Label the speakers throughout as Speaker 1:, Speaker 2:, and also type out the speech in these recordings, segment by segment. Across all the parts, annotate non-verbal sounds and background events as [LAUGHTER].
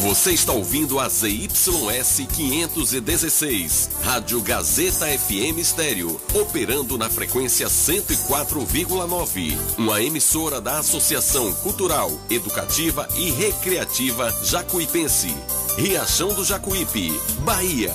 Speaker 1: Você está ouvindo a ZYS 516, Rádio Gazeta FM Estéreo, operando na frequência 104,9. Uma emissora da Associação Cultural, Educativa e Recreativa Jacuipense. Riachão do Jacuípe, Bahia.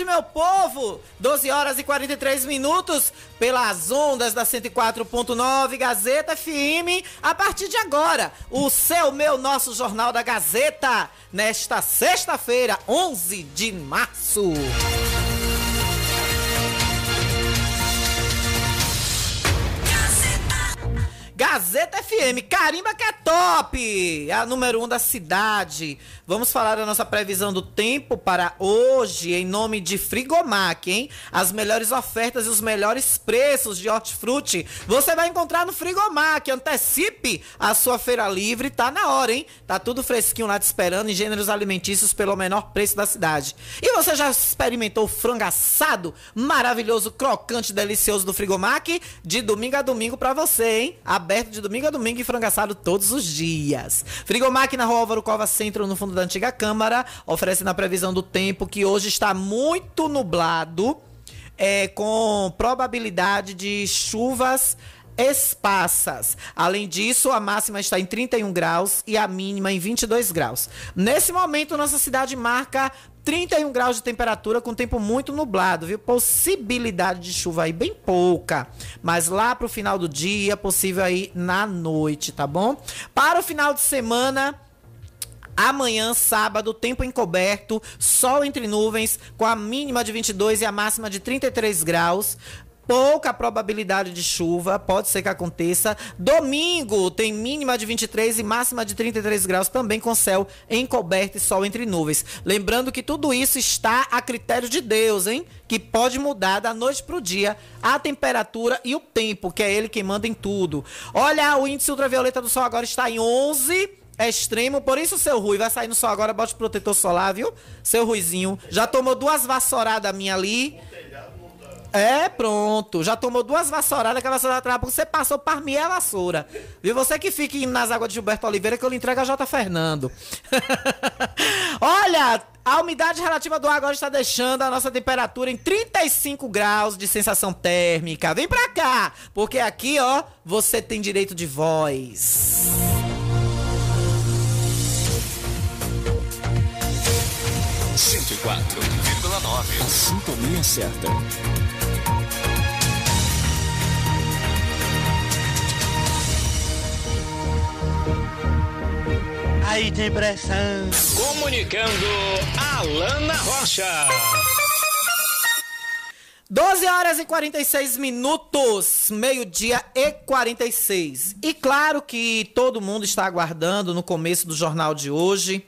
Speaker 2: Tarde, meu povo! 12 horas e 43 minutos pelas ondas da 104.9 Gazeta FM. A partir de agora, o seu, meu, nosso Jornal da Gazeta, nesta sexta-feira, 11 de março. Gazeta FM, carimba que é top! É a número um da cidade. Vamos falar da nossa previsão do tempo para hoje, em nome de Frigomac, hein? As melhores ofertas e os melhores preços de hortifruti você vai encontrar no Frigomac. Antecipe a sua feira livre, tá na hora, hein? Tá tudo fresquinho lá te esperando em gêneros alimentícios pelo menor preço da cidade. E você já experimentou o frango assado maravilhoso, crocante, delicioso do Frigomac? De domingo a domingo para você, hein? Aberto de domingo a domingo e frango assado todos os dias. Frigomac na rua Álvaro Cova Centro, no fundo da antiga Câmara, oferecendo a previsão do tempo que hoje está muito nublado, é, com probabilidade de chuvas esparsas. Além disso, a máxima está em 31 graus e a mínima em 22 graus. Nesse momento, nossa cidade marca 31 graus de temperatura com tempo muito nublado, viu? Possibilidade de chuva aí bem pouca, mas lá pro final do dia, possível aí na noite, tá bom? Para o final de semana, Amanhã, sábado, tempo encoberto, sol entre nuvens, com a mínima de 22 e a máxima de 33 graus pouca probabilidade de chuva, pode ser que aconteça. Domingo tem mínima de 23 e máxima de 33 graus, também com céu encoberto e sol entre nuvens. Lembrando que tudo isso está a critério de Deus, hein? Que pode mudar da noite para o dia a temperatura e o tempo, que é ele quem manda em tudo. Olha, o índice ultravioleta do sol agora está em 11 é extremo, por isso seu Rui vai sair no sol agora, bote protetor solar, viu? Seu Ruizinho. Já tomou duas vassouradas minha ali. É, pronto. Já tomou duas vassouradas que a vassoura atrás, você passou para mim é a vassoura. Viu? Você que fica indo nas águas de Gilberto Oliveira, que eu lhe entrego a J. Fernando. [LAUGHS] Olha, a umidade relativa do ar agora está deixando a nossa temperatura em 35 graus de sensação térmica. Vem pra cá, porque aqui, ó, você tem direito de voz.
Speaker 1: Cento e quatro vírgula nove.
Speaker 3: Sintonia certa.
Speaker 4: Aí tem pressão.
Speaker 5: Comunicando Alana Rocha.
Speaker 2: 12 horas e 46 minutos, meio-dia e 46. E claro que todo mundo está aguardando no começo do jornal de hoje,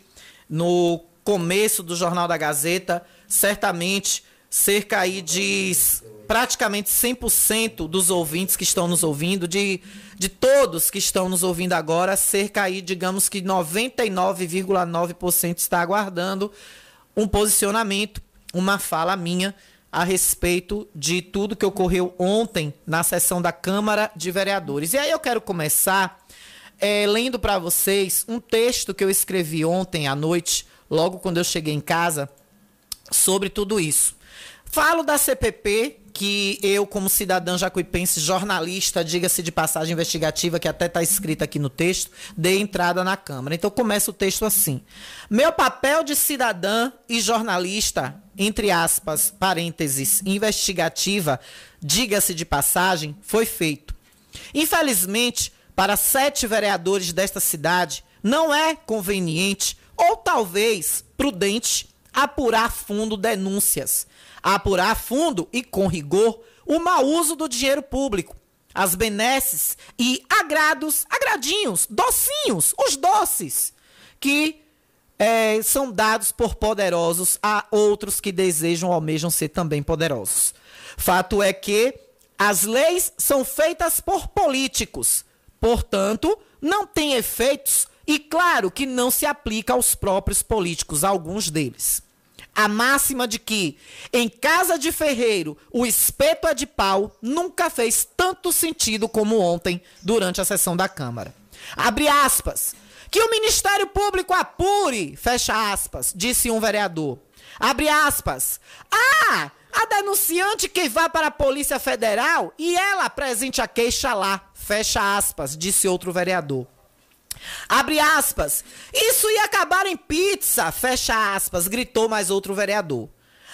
Speaker 2: no começo do Jornal da Gazeta, certamente cerca aí de praticamente 100% dos ouvintes que estão nos ouvindo, de, de todos que estão nos ouvindo agora, cerca aí, digamos que 99,9% está aguardando um posicionamento, uma fala minha a respeito de tudo que ocorreu ontem na sessão da Câmara de Vereadores. E aí eu quero começar é, lendo para vocês um texto que eu escrevi ontem à noite, logo quando eu cheguei em casa, sobre tudo isso. Falo da CPP, que eu, como cidadã jacuipense, jornalista, diga-se de passagem investigativa, que até está escrita aqui no texto, dei entrada na Câmara. Então começa o texto assim. Meu papel de cidadã e jornalista, entre aspas, parênteses, investigativa, diga-se de passagem, foi feito. Infelizmente, para sete vereadores desta cidade, não é conveniente ou talvez prudente apurar fundo denúncias apurar fundo e com rigor o mau uso do dinheiro público, as benesses e agrados, agradinhos, docinhos, os doces, que é, são dados por poderosos a outros que desejam ou almejam ser também poderosos. Fato é que as leis são feitas por políticos, portanto, não têm efeitos e, claro, que não se aplica aos próprios políticos, alguns deles. A máxima de que em casa de ferreiro o espeto é de pau nunca fez tanto sentido como ontem durante a sessão da Câmara. Abre aspas. Que o Ministério Público apure, fecha aspas, disse um vereador. Abre aspas. Ah, a denunciante que vá para a Polícia Federal e ela apresente a queixa lá, fecha aspas, disse outro vereador. Abre aspas. Isso ia acabar em pizza, fecha aspas, gritou mais outro vereador.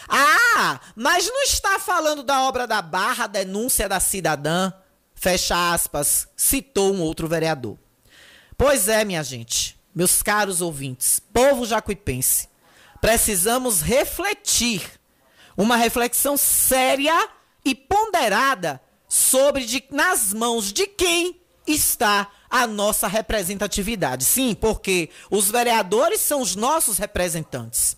Speaker 2: Ah, mas não está falando da obra da Barra, denúncia da cidadã, fecha aspas, citou um outro vereador. Pois é, minha gente, meus caros ouvintes, povo jacuipense, precisamos refletir, uma reflexão séria e ponderada sobre de, nas mãos de quem está a nossa representatividade. Sim, porque os vereadores são os nossos representantes.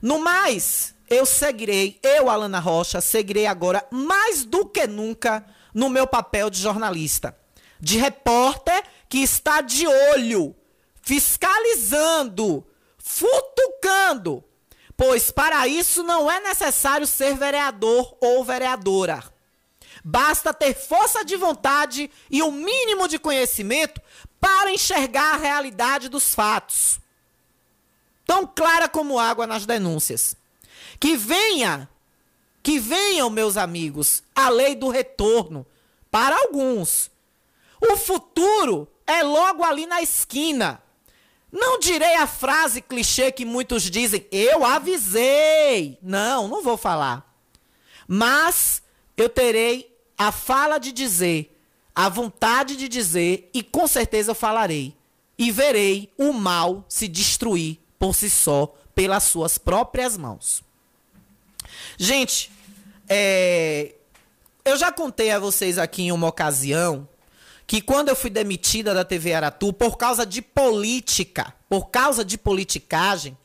Speaker 2: No mais, eu seguirei, eu, Alana Rocha, seguirei agora mais do que nunca no meu papel de jornalista, de repórter que está de olho, fiscalizando, futucando, pois para isso não é necessário ser vereador ou vereadora. Basta ter força de vontade e o mínimo de conhecimento para enxergar a realidade dos fatos. Tão clara como água nas denúncias. Que venha, que venham, meus amigos, a lei do retorno para alguns. O futuro é logo ali na esquina. Não direi a frase clichê que muitos dizem, eu avisei. Não, não vou falar. Mas eu terei a fala de dizer, a vontade de dizer, e com certeza falarei. E verei o mal se destruir por si só, pelas suas próprias mãos. Gente, é, eu já contei a vocês aqui em uma ocasião que quando eu fui demitida da TV Aratu por causa de política, por causa de politicagem,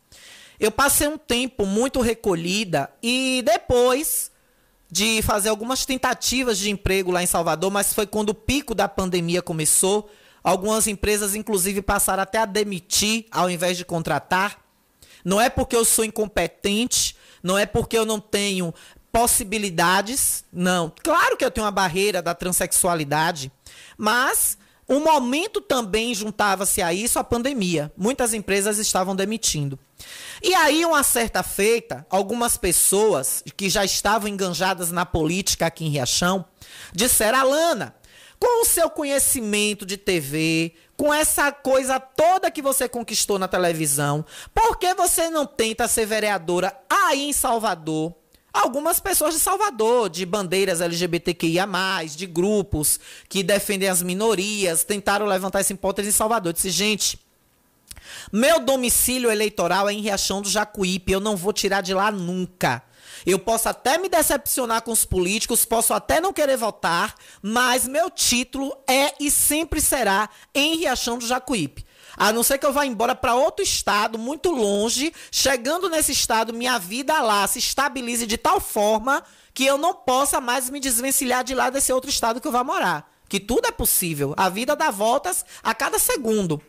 Speaker 2: eu passei um tempo muito recolhida e depois de fazer algumas tentativas de emprego lá em Salvador, mas foi quando o pico da pandemia começou. Algumas empresas, inclusive, passaram até a demitir ao invés de contratar. Não é porque eu sou incompetente, não é porque eu não tenho possibilidades, não. Claro que eu tenho uma barreira da transexualidade, mas o momento também juntava-se a isso a pandemia. Muitas empresas estavam demitindo. E aí, uma certa feita, algumas pessoas que já estavam enganjadas na política aqui em Riachão disseram: Alana, com o seu conhecimento de TV, com essa coisa toda que você conquistou na televisão, por que você não tenta ser vereadora aí em Salvador? Algumas pessoas de Salvador, de bandeiras LGBTQIA, de grupos que defendem as minorias, tentaram levantar essa hipótese em Salvador. Disse, gente, meu domicílio eleitoral é em Riachão do Jacuípe. Eu não vou tirar de lá nunca. Eu posso até me decepcionar com os políticos, posso até não querer votar, mas meu título é e sempre será em Riachão do Jacuípe. A não ser que eu vá embora para outro estado, muito longe, chegando nesse estado, minha vida lá se estabilize de tal forma que eu não possa mais me desvencilhar de lá desse outro estado que eu vá morar. Que tudo é possível. A vida dá voltas a cada segundo.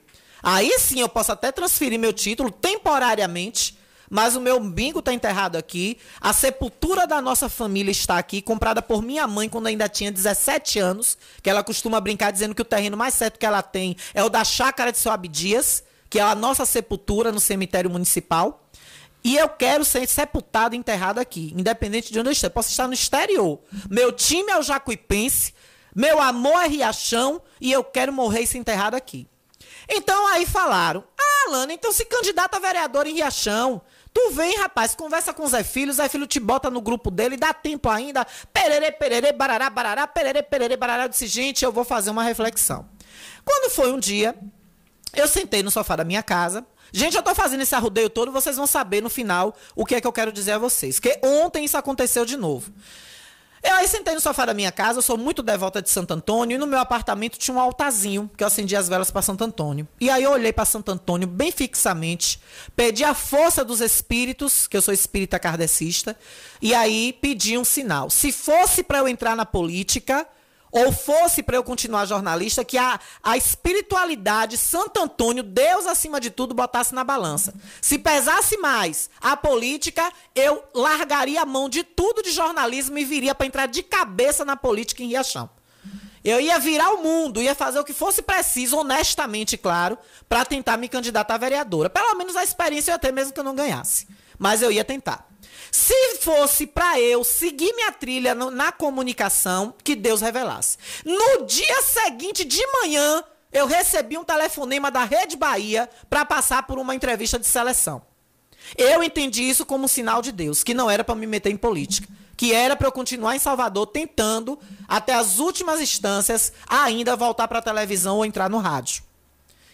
Speaker 2: Aí sim eu posso até transferir meu título temporariamente, mas o meu umbigo está enterrado aqui. A sepultura da nossa família está aqui, comprada por minha mãe quando ainda tinha 17 anos, que ela costuma brincar dizendo que o terreno mais certo que ela tem é o da chácara de seu Abdias, que é a nossa sepultura no cemitério municipal. E eu quero ser sepultado e enterrado aqui, independente de onde eu esteja. Posso estar no exterior. Meu time é o Jacuipense, meu amor é Riachão e eu quero morrer e ser enterrado aqui. Então aí falaram: Ah, Lana, então se candidata a vereador em Riachão. Tu vem, rapaz, conversa com o Zé Filho, o Zé Filho te bota no grupo dele, dá tempo ainda. Pererê, pererê, barará, barará, pererê, pererê, barará. Eu disse, gente, eu vou fazer uma reflexão. Quando foi um dia, eu sentei no sofá da minha casa. Gente, eu tô fazendo esse arrudeio todo, vocês vão saber no final o que é que eu quero dizer a vocês. Que ontem isso aconteceu de novo. Eu aí sentei no sofá da minha casa, eu sou muito devota de Santo Antônio, e no meu apartamento tinha um altarzinho, que eu acendia as velas para Santo Antônio. E aí eu olhei para Santo Antônio bem fixamente, pedi a força dos espíritos, que eu sou espírita kardecista, e aí pedi um sinal. Se fosse para eu entrar na política, ou fosse para eu continuar jornalista, que a, a espiritualidade, Santo Antônio, Deus acima de tudo, botasse na balança. Se pesasse mais a política, eu largaria a mão de tudo de jornalismo e viria para entrar de cabeça na política em Riachão. Eu ia virar o mundo, ia fazer o que fosse preciso, honestamente, claro, para tentar me candidatar a vereadora. Pelo menos a experiência eu ia ter, mesmo que eu não ganhasse. Mas eu ia tentar. Se fosse para eu seguir minha trilha no, na comunicação, que Deus revelasse. No dia seguinte de manhã, eu recebi um telefonema da Rede Bahia para passar por uma entrevista de seleção. Eu entendi isso como um sinal de Deus, que não era para me meter em política, que era para eu continuar em Salvador tentando até as últimas instâncias ainda voltar para a televisão ou entrar no rádio.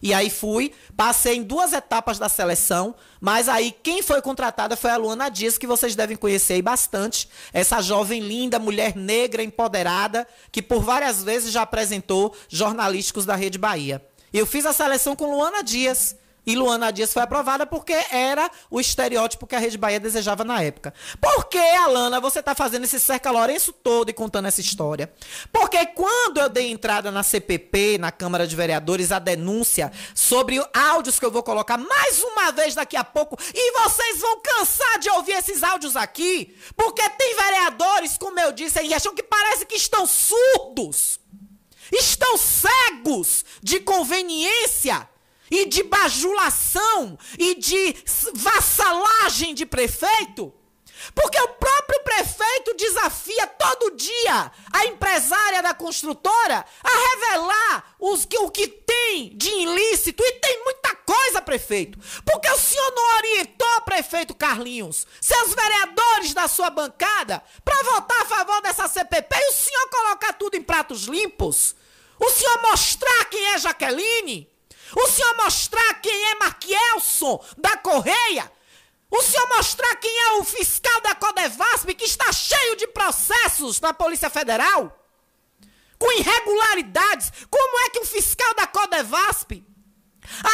Speaker 2: E aí fui, passei em duas etapas da seleção, mas aí quem foi contratada foi a Luana Dias, que vocês devem conhecer aí bastante. Essa jovem linda, mulher negra, empoderada, que por várias vezes já apresentou jornalísticos da Rede Bahia. Eu fiz a seleção com Luana Dias. E Luana Dias foi aprovada porque era o estereótipo que a Rede Bahia desejava na época. Por que, Alana, você está fazendo esse cerca Lourenço todo e contando essa história? Porque quando eu dei entrada na CPP, na Câmara de Vereadores, a denúncia sobre áudios que eu vou colocar mais uma vez daqui a pouco, e vocês vão cansar de ouvir esses áudios aqui, porque tem vereadores, como eu disse, e acham que parece que estão surdos, estão cegos de conveniência e de bajulação e de vassalagem de prefeito? Porque o próprio prefeito desafia todo dia a empresária da construtora a revelar os, o que tem de ilícito. E tem muita coisa, prefeito. Porque o senhor não orientou, prefeito Carlinhos, seus vereadores da sua bancada, para votar a favor dessa CPP e o senhor colocar tudo em pratos limpos? O senhor mostrar quem é Jaqueline? O senhor mostrar quem é Marquielson da Correia. O senhor mostrar quem é o fiscal da Codevasp que está cheio de processos na Polícia Federal. Com irregularidades. Como é que um fiscal da Codevasp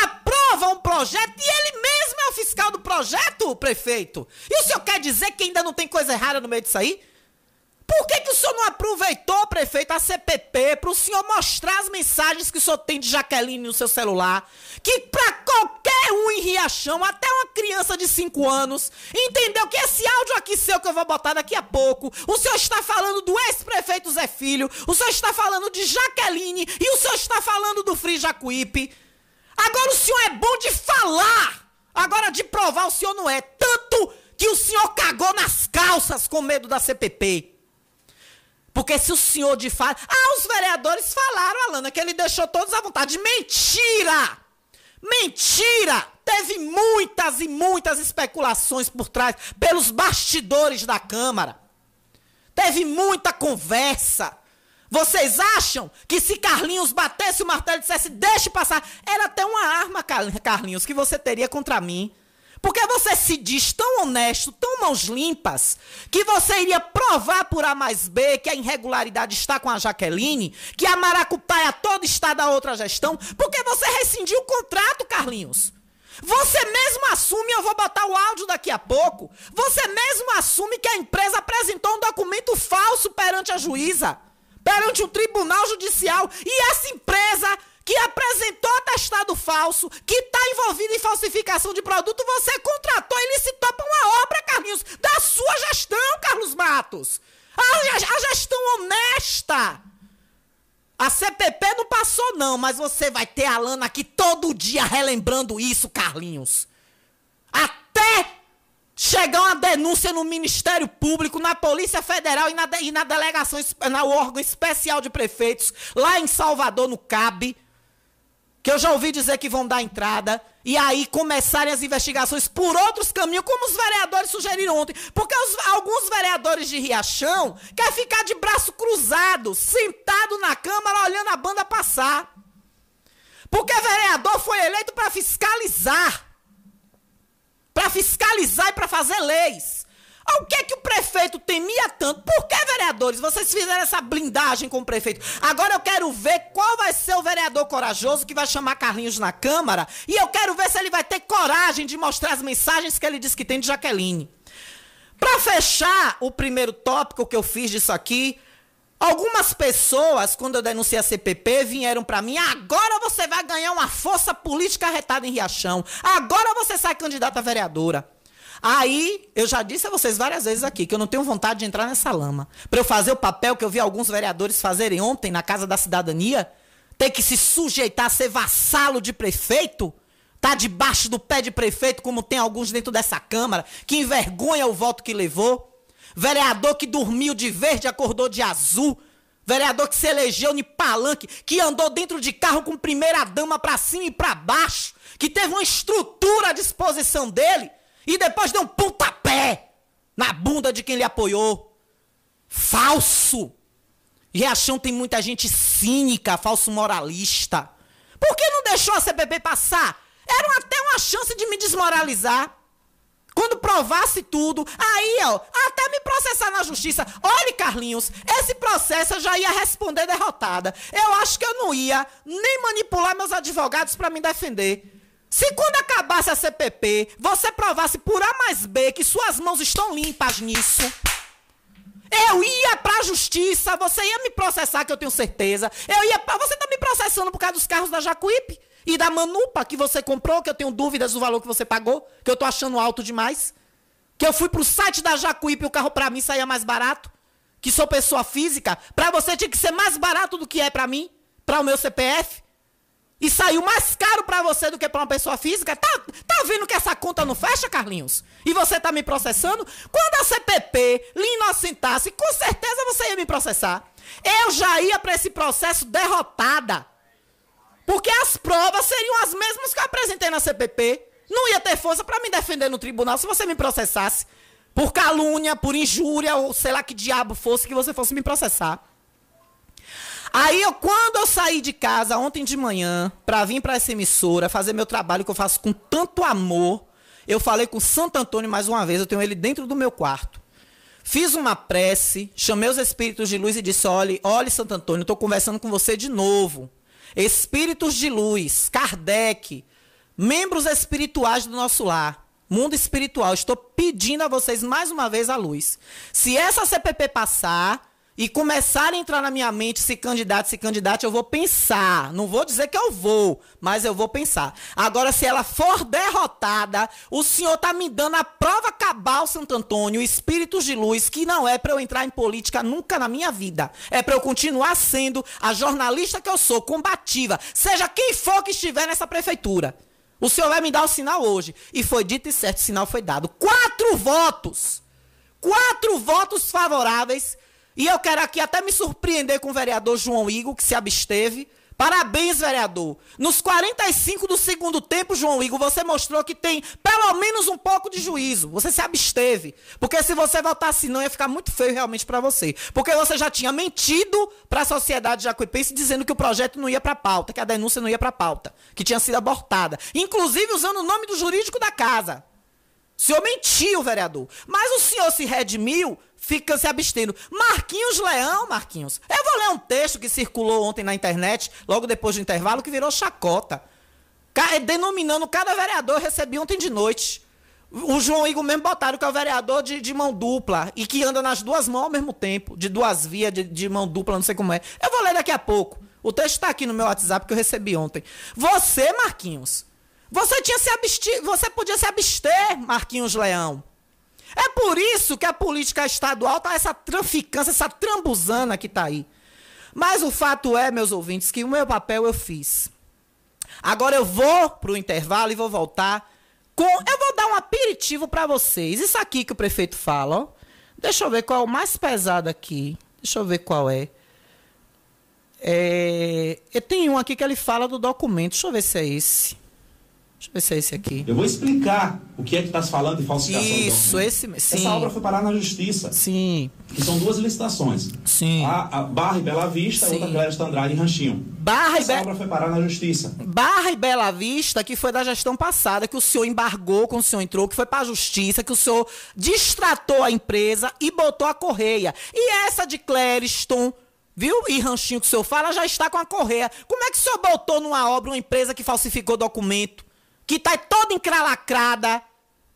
Speaker 2: aprova um projeto e ele mesmo é o fiscal do projeto, prefeito? E o senhor quer dizer que ainda não tem coisa errada no meio disso aí? Por que, que o senhor não aproveitou, prefeito, a CPP para o senhor mostrar as mensagens que o senhor tem de Jaqueline no seu celular? Que para qualquer um em Riachão, até uma criança de 5 anos, entendeu que esse áudio aqui seu que eu vou botar daqui a pouco, o senhor está falando do ex-prefeito Zé Filho, o senhor está falando de Jaqueline e o senhor está falando do Free Jacuípe. Agora o senhor é bom de falar, agora de provar o senhor não é. Tanto que o senhor cagou nas calças com medo da CPP. Porque se o senhor de fato. Ah, os vereadores falaram, Alana, que ele deixou todos à vontade. Mentira! Mentira! Teve muitas e muitas especulações por trás, pelos bastidores da Câmara. Teve muita conversa. Vocês acham que se Carlinhos batesse o martelo e dissesse, deixe passar, era até uma arma, Carlinhos, que você teria contra mim. Porque você se diz tão honesto, tão mãos limpas, que você iria provar por A mais B que a irregularidade está com a Jaqueline, que a maracutaia toda está da outra gestão, porque você rescindiu o contrato, Carlinhos. Você mesmo assume, eu vou botar o áudio daqui a pouco. Você mesmo assume que a empresa apresentou um documento falso perante a juíza, perante o tribunal judicial. E essa empresa que apresentou atestado falso, que está envolvido em falsificação de produto, você contratou e licitou para uma obra, Carlinhos, da sua gestão, Carlos Matos. A, gestão honesta. A CPP não passou, não, mas você vai ter a Lana aqui todo dia relembrando isso, Carlinhos. Até chegar uma denúncia no Ministério Público, na Polícia Federal e na, e na delegação, no órgão especial de prefeitos, lá em Salvador, no CAB, que eu já ouvi dizer que vão dar entrada, e aí começarem as investigações por outros caminhos, como os vereadores sugeriram ontem. Porque os, alguns vereadores de Riachão querem ficar de braço cruzado, sentado na Câmara, olhando a banda passar. Porque vereador foi eleito para fiscalizar para fiscalizar e para fazer leis. O que é que o prefeito temia tanto? Por que, vereadores, vocês fizeram essa blindagem com o prefeito? Agora eu quero ver qual vai ser o vereador corajoso que vai chamar Carlinhos na Câmara e eu quero ver se ele vai ter coragem de mostrar as mensagens que ele disse que tem de Jaqueline. Para fechar o primeiro tópico que eu fiz disso aqui, Algumas pessoas, quando eu denunciei a CPP, vieram para mim: agora você vai ganhar uma força política arretada em Riachão. Agora você sai candidata a vereadora. Aí, eu já disse a vocês várias vezes aqui que eu não tenho vontade de entrar nessa lama. Para eu fazer o papel que eu vi alguns vereadores fazerem ontem na Casa da Cidadania, ter que se sujeitar a ser vassalo de prefeito, tá debaixo do pé de prefeito, como tem alguns dentro dessa Câmara, que envergonha o voto que levou. Vereador que dormiu de verde, acordou de azul. Vereador que se elegeu em palanque, que andou dentro de carro com primeira dama para cima e para baixo, que teve uma estrutura à disposição dele e depois deu um pontapé na bunda de quem lhe apoiou. Falso. Riachão tem muita gente cínica, falso moralista. Por que não deixou a CPP passar? Era até uma chance de me desmoralizar. Quando provasse tudo, aí, ó, até me processar na justiça. Olhe, Carlinhos, esse processo eu já ia responder derrotada. Eu acho que eu não ia nem manipular meus advogados para me defender. Se quando acabasse a CPP, você provasse por A mais B que suas mãos estão limpas nisso, eu ia pra justiça, você ia me processar, que eu tenho certeza. Eu ia pra... Você tá me processando por causa dos carros da Jacuípe? E da Manupa que você comprou, que eu tenho dúvidas do valor que você pagou, que eu tô achando alto demais. Que eu fui pro site da Jacuípe e o carro para mim saía mais barato. Que sou pessoa física. Para você tinha que ser mais barato do que é para mim, para o meu CPF. E saiu mais caro para você do que para uma pessoa física. Tá, tá vendo que essa conta não fecha, Carlinhos? E você tá me processando? Quando a CPP lhe inocentasse, com certeza você ia me processar. Eu já ia para esse processo derrotada. Porque as provas seriam as mesmas que eu apresentei na CPP. Não ia ter força para me defender no tribunal se você me processasse. Por calúnia, por injúria, ou sei lá que diabo fosse que você fosse me processar. Aí, eu, quando eu saí de casa ontem de manhã para vir para essa emissora, fazer meu trabalho que eu faço com tanto amor, eu falei com Santo Antônio mais uma vez, eu tenho ele dentro do meu quarto. Fiz uma prece, chamei os espíritos de luz e disse: olhe, olhe, Santo Antônio, estou conversando com você de novo. Espíritos de luz, Kardec, membros espirituais do nosso lar, mundo espiritual, estou pedindo a vocês mais uma vez a luz. Se essa CPP passar e começar a entrar na minha mente se candidato, se candidato, eu vou pensar. Não vou dizer que eu vou, mas eu vou pensar. Agora, se ela for derrotada, o senhor está me dando a prova cabal, Santo Antônio, espíritos de luz, que não é para eu entrar em política nunca na minha vida. É para eu continuar sendo a jornalista que eu sou, combativa, seja quem for que estiver nessa prefeitura. O senhor vai me dar o sinal hoje. E foi dito e certo, o sinal foi dado. Quatro votos. Quatro votos favoráveis e eu quero aqui até me surpreender com o vereador João Igor, que se absteve. Parabéns, vereador. Nos 45 do segundo tempo, João Igor, você mostrou que tem pelo menos um pouco de juízo. Você se absteve. Porque se você votasse não, ia ficar muito feio realmente para você. Porque você já tinha mentido para a sociedade jacuipense dizendo que o projeto não ia para pauta, que a denúncia não ia para pauta, que tinha sido abortada. Inclusive usando o nome do jurídico da casa. O senhor mentiu, vereador. Mas o senhor se redimiu fica se abstendo. Marquinhos Leão, Marquinhos. Eu vou ler um texto que circulou ontem na internet, logo depois do intervalo, que virou chacota. Denominando cada vereador, recebi ontem de noite. O João Igor mesmo botaram que é o vereador de, de, mão dupla e que anda nas duas mãos ao mesmo tempo, de duas vias, de, de, mão dupla, não sei como é. Eu vou ler daqui a pouco O texto tá aqui no meu WhatsApp que eu recebi ontem. Você, Marquinhos, você tinha se abster, você podia se abster, Marquinhos Leão. É por isso que a política estadual tá essa traficância, essa trambuzana que tá aí. Mas o fato é, meus ouvintes, que o meu papel eu fiz. Agora eu vou pro intervalo e vou voltar com. Eu vou dar um aperitivo para vocês. Isso aqui que o prefeito fala, ó. Deixa eu ver qual é o mais pesado aqui. Deixa eu ver qual é. É, tem um aqui que ele fala do documento. Deixa eu ver se é esse. Deixa eu ver se é esse aqui.
Speaker 6: Eu vou explicar o que é que está se falando de falsificação
Speaker 2: Isso, esse sim.
Speaker 6: Essa obra foi parar na justiça.
Speaker 2: Sim.
Speaker 6: Que são duas licitações.
Speaker 2: Sim.
Speaker 6: A, a Barra e Bela Vista,
Speaker 2: Sim.
Speaker 6: outra Clérisca Andrade e Ranchinho.
Speaker 2: Barra e
Speaker 6: Essa
Speaker 2: Be-
Speaker 6: obra foi parar na justiça.
Speaker 2: Barra e Bela Vista, que foi da gestão passada, que o senhor embargou quando o senhor entrou, que foi para a justiça, que o senhor distratou a empresa e botou a correia. E essa de Clériston, viu? E Ranchinho que o senhor fala, já está com a correia. Como é que o senhor botou numa obra uma empresa que falsificou documento, que tá toda encralacrada,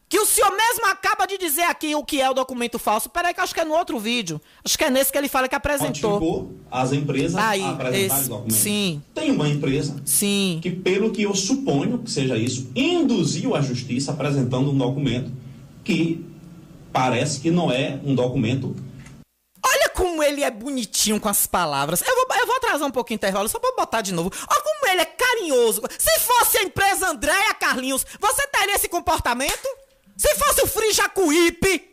Speaker 2: que o senhor mesmo acaba de dizer aqui o que é o documento falso? Peraí que eu acho que é no outro vídeo. Acho que é nesse que ele fala que apresentou.
Speaker 6: Notificou as empresas
Speaker 2: Aí,
Speaker 6: a apresentar
Speaker 2: esse-
Speaker 6: os documentos.
Speaker 2: sim.
Speaker 6: Tem uma empresa
Speaker 2: Sim.
Speaker 6: que, pelo que eu suponho que seja isso, induziu a justiça apresentando um documento que parece que não é um documento
Speaker 2: Olha como ele é bonitinho com as palavras. Eu vou, eu vou atrasar um pouquinho o intervalo só pra botar de novo. Olha como ele é carinhoso. Se fosse a empresa Andréia Carlinhos, você teria esse comportamento? Se fosse o Free Jacuípe,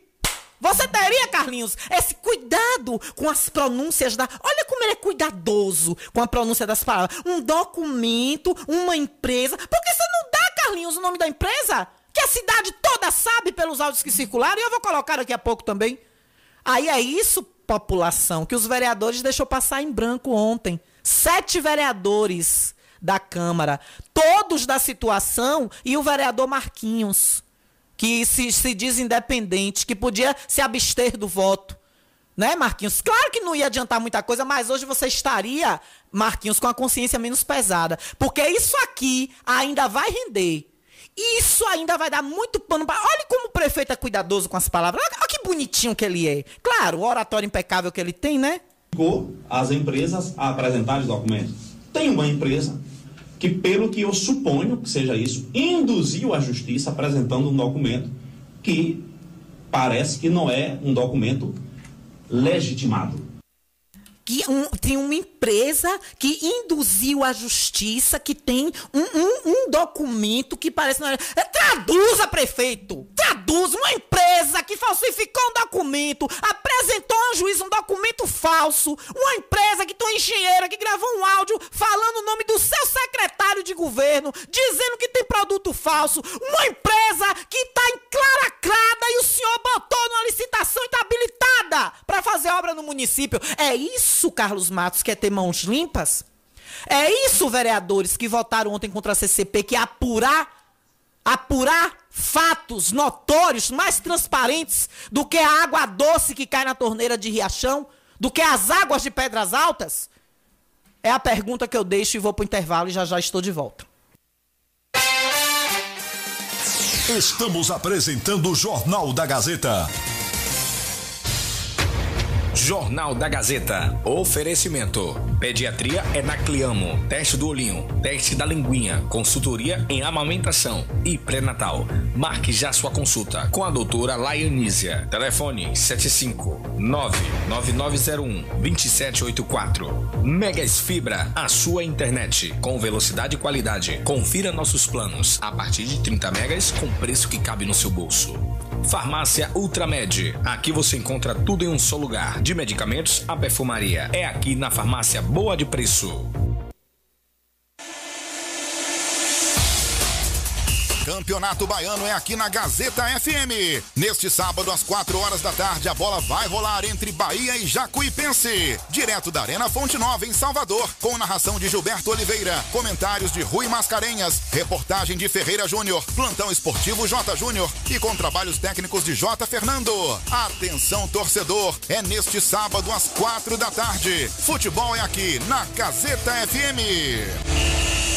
Speaker 2: você teria, Carlinhos, esse cuidado com as pronúncias da. Olha como ele é cuidadoso com a pronúncia das palavras. Um documento, uma empresa. Por que você não dá, Carlinhos, o nome da empresa? Que a cidade toda sabe pelos áudios que circularam e eu vou colocar daqui a pouco também. Aí é isso, população, que os vereadores deixou passar em branco ontem. Sete vereadores da Câmara, todos da situação, e o vereador Marquinhos, que se, se diz independente, que podia se abster do voto. Né, Marquinhos? Claro que não ia adiantar muita coisa, mas hoje você estaria, Marquinhos, com a consciência menos pesada. Porque isso aqui ainda vai render. Isso ainda vai dar muito pano para. Olha como o prefeito é cuidadoso com as palavras. Olha, que bonitinho que ele é. Claro, o oratório impecável que ele tem, né?
Speaker 6: as empresas a apresentar os documentos. Tem uma empresa que, pelo que eu suponho que seja isso, induziu a justiça apresentando um documento que parece que não é um documento legitimado.
Speaker 2: Que um- tem uma empresa que induziu a justiça, que tem um, um- um documento que parece. Não é, traduza, prefeito! Traduza! Uma empresa que falsificou um documento, apresentou a um juiz um documento falso, uma empresa que tem uma engenheira que gravou um áudio falando o nome do seu secretário de governo, dizendo que tem produto falso, uma empresa que tá enclaracrada e o senhor botou numa licitação e tá habilitada para fazer obra no município. É isso, Carlos Matos, que é ter mãos limpas? É isso, vereadores que votaram ontem contra a CCP, que é apurar, apurar fatos notórios, mais transparentes do que a água doce que cai na torneira de Riachão, do que as águas de Pedras Altas? É a pergunta que eu deixo e vou pro intervalo e já já estou de volta.
Speaker 3: Estamos apresentando o Jornal da Gazeta.
Speaker 7: Jornal da Gazeta. Oferecimento. Pediatria é na Cliamo. Teste do olhinho. Teste da linguinha. Consultoria em amamentação e pré-natal. Marque já sua consulta com a doutora Laianísia. Telefone 75999012784. Megas Fibra, a sua internet com velocidade e qualidade. Confira nossos planos a partir de 30 megas com preço que cabe no seu bolso. Farmácia Ultramed. Aqui você encontra tudo em um só lugar. De medicamentos a perfumaria. É aqui na Farmácia Boa de Preço.
Speaker 8: Campeonato Baiano é aqui na Gazeta FM. Neste sábado, às 4 horas da tarde, a bola vai rolar entre Bahia e Jacuipense. Direto da Arena Fonte Nova, em Salvador. Com narração de Gilberto Oliveira. Comentários de Rui Mascarenhas. Reportagem de Ferreira Júnior. Plantão esportivo J Júnior. E com trabalhos técnicos de J Fernando. Atenção, torcedor. É neste sábado, às 4 da tarde. Futebol é aqui na Gazeta FM.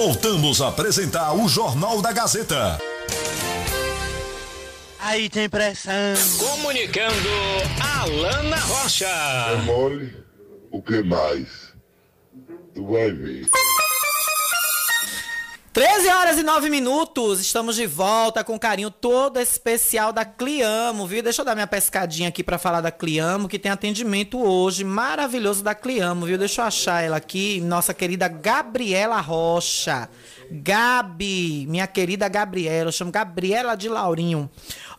Speaker 3: Voltamos a apresentar o Jornal da Gazeta.
Speaker 4: Aí tem pressão.
Speaker 5: Comunicando Alana Rocha.
Speaker 9: É mole, o que mais? Tu vai ver.
Speaker 2: 13 horas e 9 minutos, estamos de volta com carinho todo especial da Cliamo, viu? Deixa eu dar minha pescadinha aqui para falar da Cliamo, que tem atendimento hoje maravilhoso da Cliamo, viu? Deixa eu achar ela aqui, nossa querida Gabriela Rocha. Gabi, minha querida Gabriela, eu chamo Gabriela de Laurinho.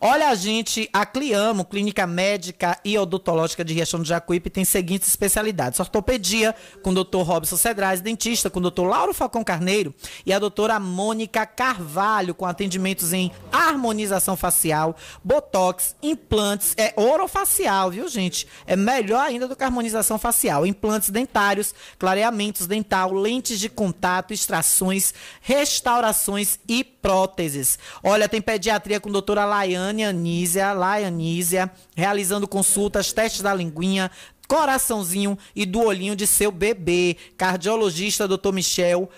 Speaker 2: Olha, gente, a Cliamo, Clínica Médica e Odontológica de Riachão do Jacuípe, tem seguintes especialidades: ortopedia, com o Dr. Robson Cedrais, dentista, com o Dr. Lauro Falcão Carneiro e a doutora Mônica Carvalho, com atendimentos em harmonização facial, botox, implantes, é orofacial, viu, gente? É melhor ainda do que harmonização facial. Implantes dentários, clareamentos dental, lentes de contato, extrações, restaurações e próteses. Olha, tem pediatria com doutora Laiane Anísia, Laianísia, realizando consultas, testes da linguinha, coraçãozinho e do olhinho de seu bebê. Cardiologista, doutor Michel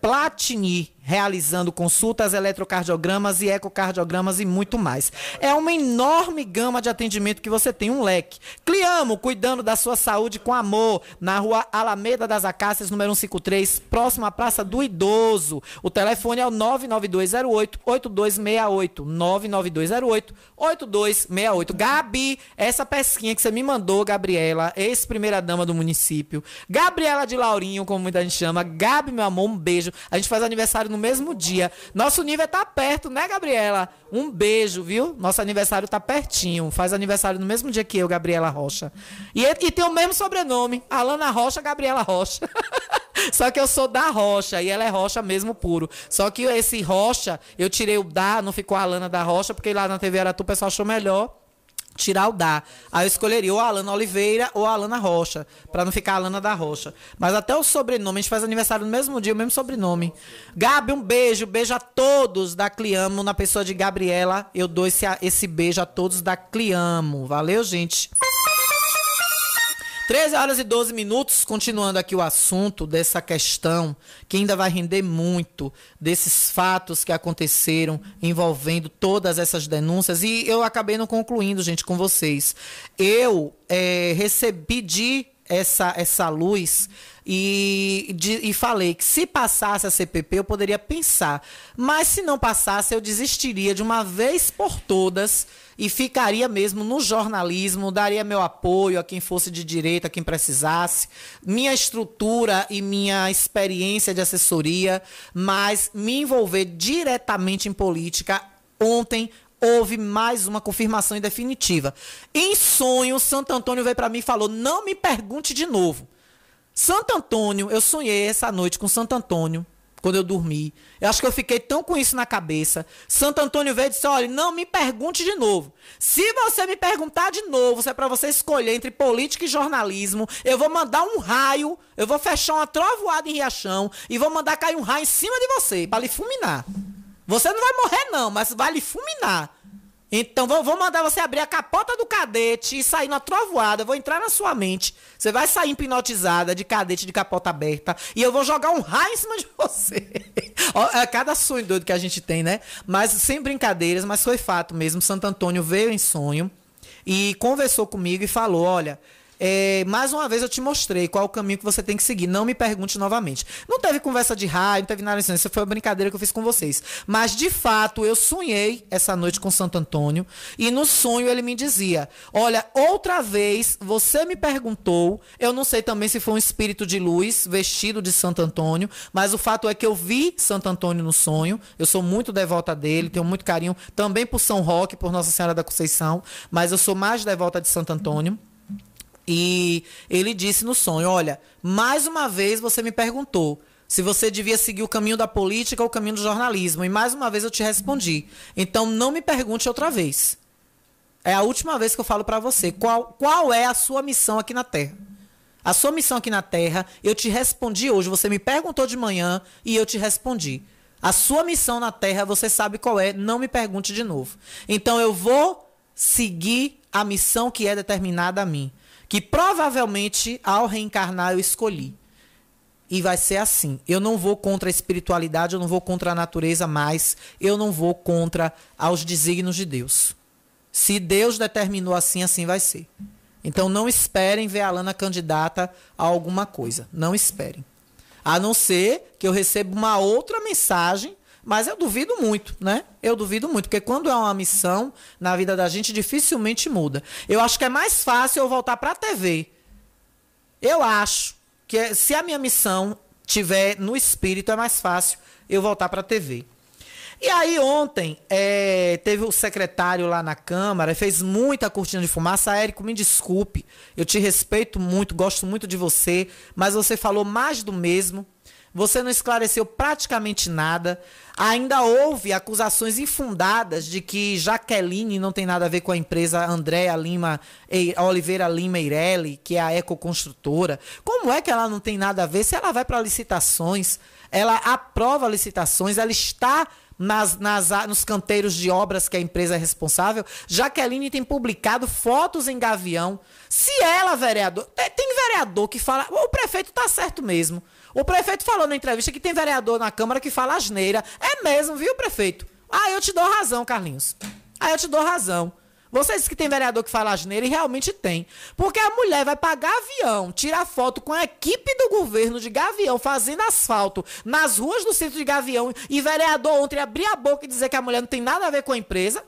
Speaker 2: Platini, realizando consultas, eletrocardiogramas e ecocardiogramas e muito mais. É uma enorme gama de atendimento que você tem, um leque. Cliamo, cuidando da sua saúde com amor, na rua Alameda das Acácias, número 153, próximo à Praça do Idoso. O telefone é o 99208-8268. 99208-8268. Gabi, essa pesquinha que você me mandou, Gabriela, ex-primeira-dama do município. Gabriela de Laurinho, como muita gente chama. Gabi, meu amor, um beijo. A gente faz aniversário no mesmo dia. Nosso nível tá perto, né, Gabriela? Um beijo, viu? Nosso aniversário tá pertinho. Faz aniversário no mesmo dia que eu, Gabriela Rocha. E, e tem o mesmo sobrenome. Alana Rocha, Gabriela Rocha. [LAUGHS] Só que eu sou da Rocha e ela é Rocha mesmo puro. Só que esse Rocha, eu tirei o da, não ficou a Alana da Rocha, porque lá na TV Aratu o pessoal achou melhor tirar o da. Aí eu escolheria ou a Alana Oliveira ou a Alana Rocha, para não ficar a Alana da Rocha. Mas até o sobrenome, a gente faz aniversário no mesmo dia, o mesmo sobrenome. Gabi, um beijo, beijo a todos da Cliamo, na pessoa de Gabriela, eu dou esse, esse beijo a todos da Cliamo. Valeu, gente. 13 horas e 12 minutos, continuando aqui o assunto dessa questão, que ainda vai render muito, desses fatos que aconteceram envolvendo todas essas denúncias. E eu acabei não concluindo, gente, com vocês. Eu é, recebi de essa, essa luz e, de, e falei que se passasse a CPP eu poderia pensar, mas se não passasse eu desistiria de uma vez por todas e ficaria mesmo no jornalismo, daria meu apoio a quem fosse de direito, a quem precisasse, minha estrutura e minha experiência de assessoria, mas me envolver diretamente em política ontem houve mais uma confirmação definitiva. Em sonho, Santo Antônio veio para mim e falou: "Não me pergunte de novo". Santo Antônio, eu sonhei essa noite com Santo Antônio quando eu dormi. Eu acho que eu fiquei tão com isso na cabeça. Santo Antônio veio e disse: olha, não me pergunte de novo. Se você me perguntar de novo, se é para você escolher entre política e jornalismo, eu vou mandar um raio, eu vou fechar uma trovoada em Riachão e vou mandar cair um raio em cima de você, para lhe fulminar. Você não vai morrer, não, mas vai lhe fulminar. Então vou, vou, mandar você abrir a capota do cadete e sair na trovoada. Vou entrar na sua mente. Você vai sair hipnotizada de cadete de capota aberta. E eu vou jogar um raio em cima de você. [LAUGHS] é cada sonho doido que a gente tem, né? Mas sem brincadeiras, mas foi fato mesmo. Santo Antônio veio em sonho e conversou comigo e falou: olha. É, mais uma vez eu te mostrei qual o caminho que você tem que seguir. Não me pergunte novamente. Não teve conversa de raio, não teve nada assim. Isso foi uma brincadeira que eu fiz com vocês. Mas, de fato, eu sonhei essa noite com Santo Antônio. E no sonho ele me dizia: Olha, outra vez você me perguntou. Eu não sei também se foi um espírito de luz vestido de Santo Antônio. Mas o fato é que eu vi Santo Antônio no sonho. Eu sou muito devota dele, tenho muito carinho também por São Roque, por Nossa Senhora da Conceição. Mas eu sou mais devota de Santo Antônio. E ele disse no sonho: Olha, mais uma vez você me perguntou se você devia seguir o caminho da política ou o caminho do jornalismo. E mais uma vez eu te respondi. Então não me pergunte outra vez. É a última vez que eu falo para você. Qual, qual é a sua missão aqui na Terra? A sua missão aqui na Terra, eu te respondi hoje. Você me perguntou de manhã e eu te respondi. A sua missão na Terra, você sabe qual é. Não me pergunte de novo. Então eu vou seguir a missão que é determinada a mim que provavelmente ao reencarnar eu escolhi. E vai ser assim. Eu não vou contra a espiritualidade, eu não vou contra a natureza, mas eu não vou contra aos desígnios de Deus. Se Deus determinou assim, assim vai ser. Então não esperem ver a Lana candidata a alguma coisa. Não esperem. A não ser que eu receba uma outra mensagem mas eu duvido muito, né? Eu duvido muito, porque quando é uma missão na vida da gente, dificilmente muda. Eu acho que é mais fácil eu voltar para a TV. Eu acho que se a minha missão tiver no espírito, é mais fácil eu voltar para a TV. E aí ontem é, teve o secretário lá na Câmara, fez muita cortina de fumaça. Érico, me desculpe, eu te respeito muito, gosto muito de você, mas você falou mais do mesmo. Você não esclareceu praticamente nada. Ainda houve acusações infundadas de que Jaqueline não tem nada a ver com a empresa Andréa Lima, Oliveira Lima Eireli, que é a ecoconstrutora. Como é que ela não tem nada a ver? Se ela vai para licitações, ela aprova licitações, ela está nas, nas, nos canteiros de obras que a empresa é responsável. Jaqueline tem publicado fotos em Gavião. Se ela, vereador. Tem, tem vereador que fala. O prefeito está certo mesmo. O prefeito falou na entrevista que tem vereador na Câmara que fala asneira. É mesmo, viu, prefeito? Ah, eu te dou razão, Carlinhos. Ah, eu te dou razão. Você disse que tem vereador que fala asneira e realmente tem. Porque a mulher vai pagar avião, tirar foto com a equipe do governo de Gavião fazendo asfalto nas ruas do centro de Gavião e vereador ontem abrir a boca e dizer que a mulher não tem nada a ver com a empresa.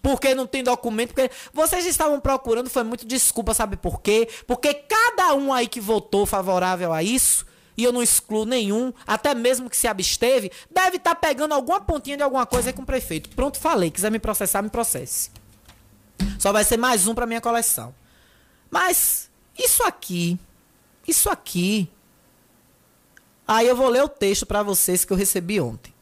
Speaker 2: Porque não tem documento, porque vocês estavam procurando, foi muito desculpa, sabe por quê? Porque cada um aí que votou favorável a isso e eu não excluo nenhum, até mesmo que se absteve, deve estar tá pegando alguma pontinha de alguma coisa aí com o prefeito. Pronto, falei. Quiser me processar, me processe. Só vai ser mais um para minha coleção. Mas isso aqui, isso aqui. Aí eu vou ler o texto para vocês que eu recebi ontem.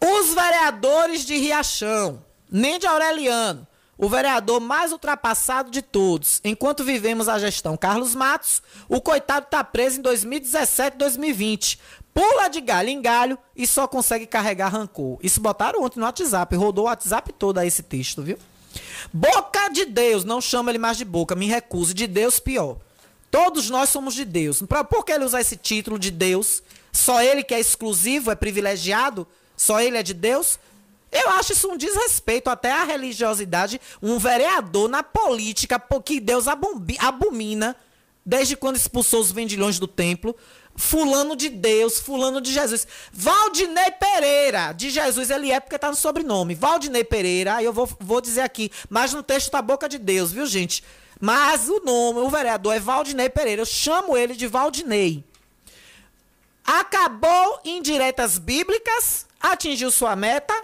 Speaker 2: Os vereadores de Riachão, nem de Aureliano, o vereador mais ultrapassado de todos. Enquanto vivemos a gestão Carlos Matos, o coitado está preso em 2017 e 2020. Pula de galho em galho e só consegue carregar rancor. Isso botaram ontem no WhatsApp, rodou o WhatsApp todo aí esse texto, viu? Boca de Deus, não chama ele mais de boca, me recuso. De Deus, pior. Todos nós somos de Deus. Por que ele usar esse título de Deus? Só ele que é exclusivo, é privilegiado? Só ele é de Deus? Eu acho isso um desrespeito até à religiosidade. Um vereador na política, que Deus abomina, desde quando expulsou os vendilhões do templo. Fulano de Deus, fulano de Jesus. Valdinei Pereira, de Jesus ele é porque tá no sobrenome. Valdinei Pereira, eu vou, vou dizer aqui, mas no texto tá boca de Deus, viu gente? Mas o nome, o vereador é Valdinei Pereira, eu chamo ele de Valdinei. Acabou em diretas bíblicas, atingiu sua meta,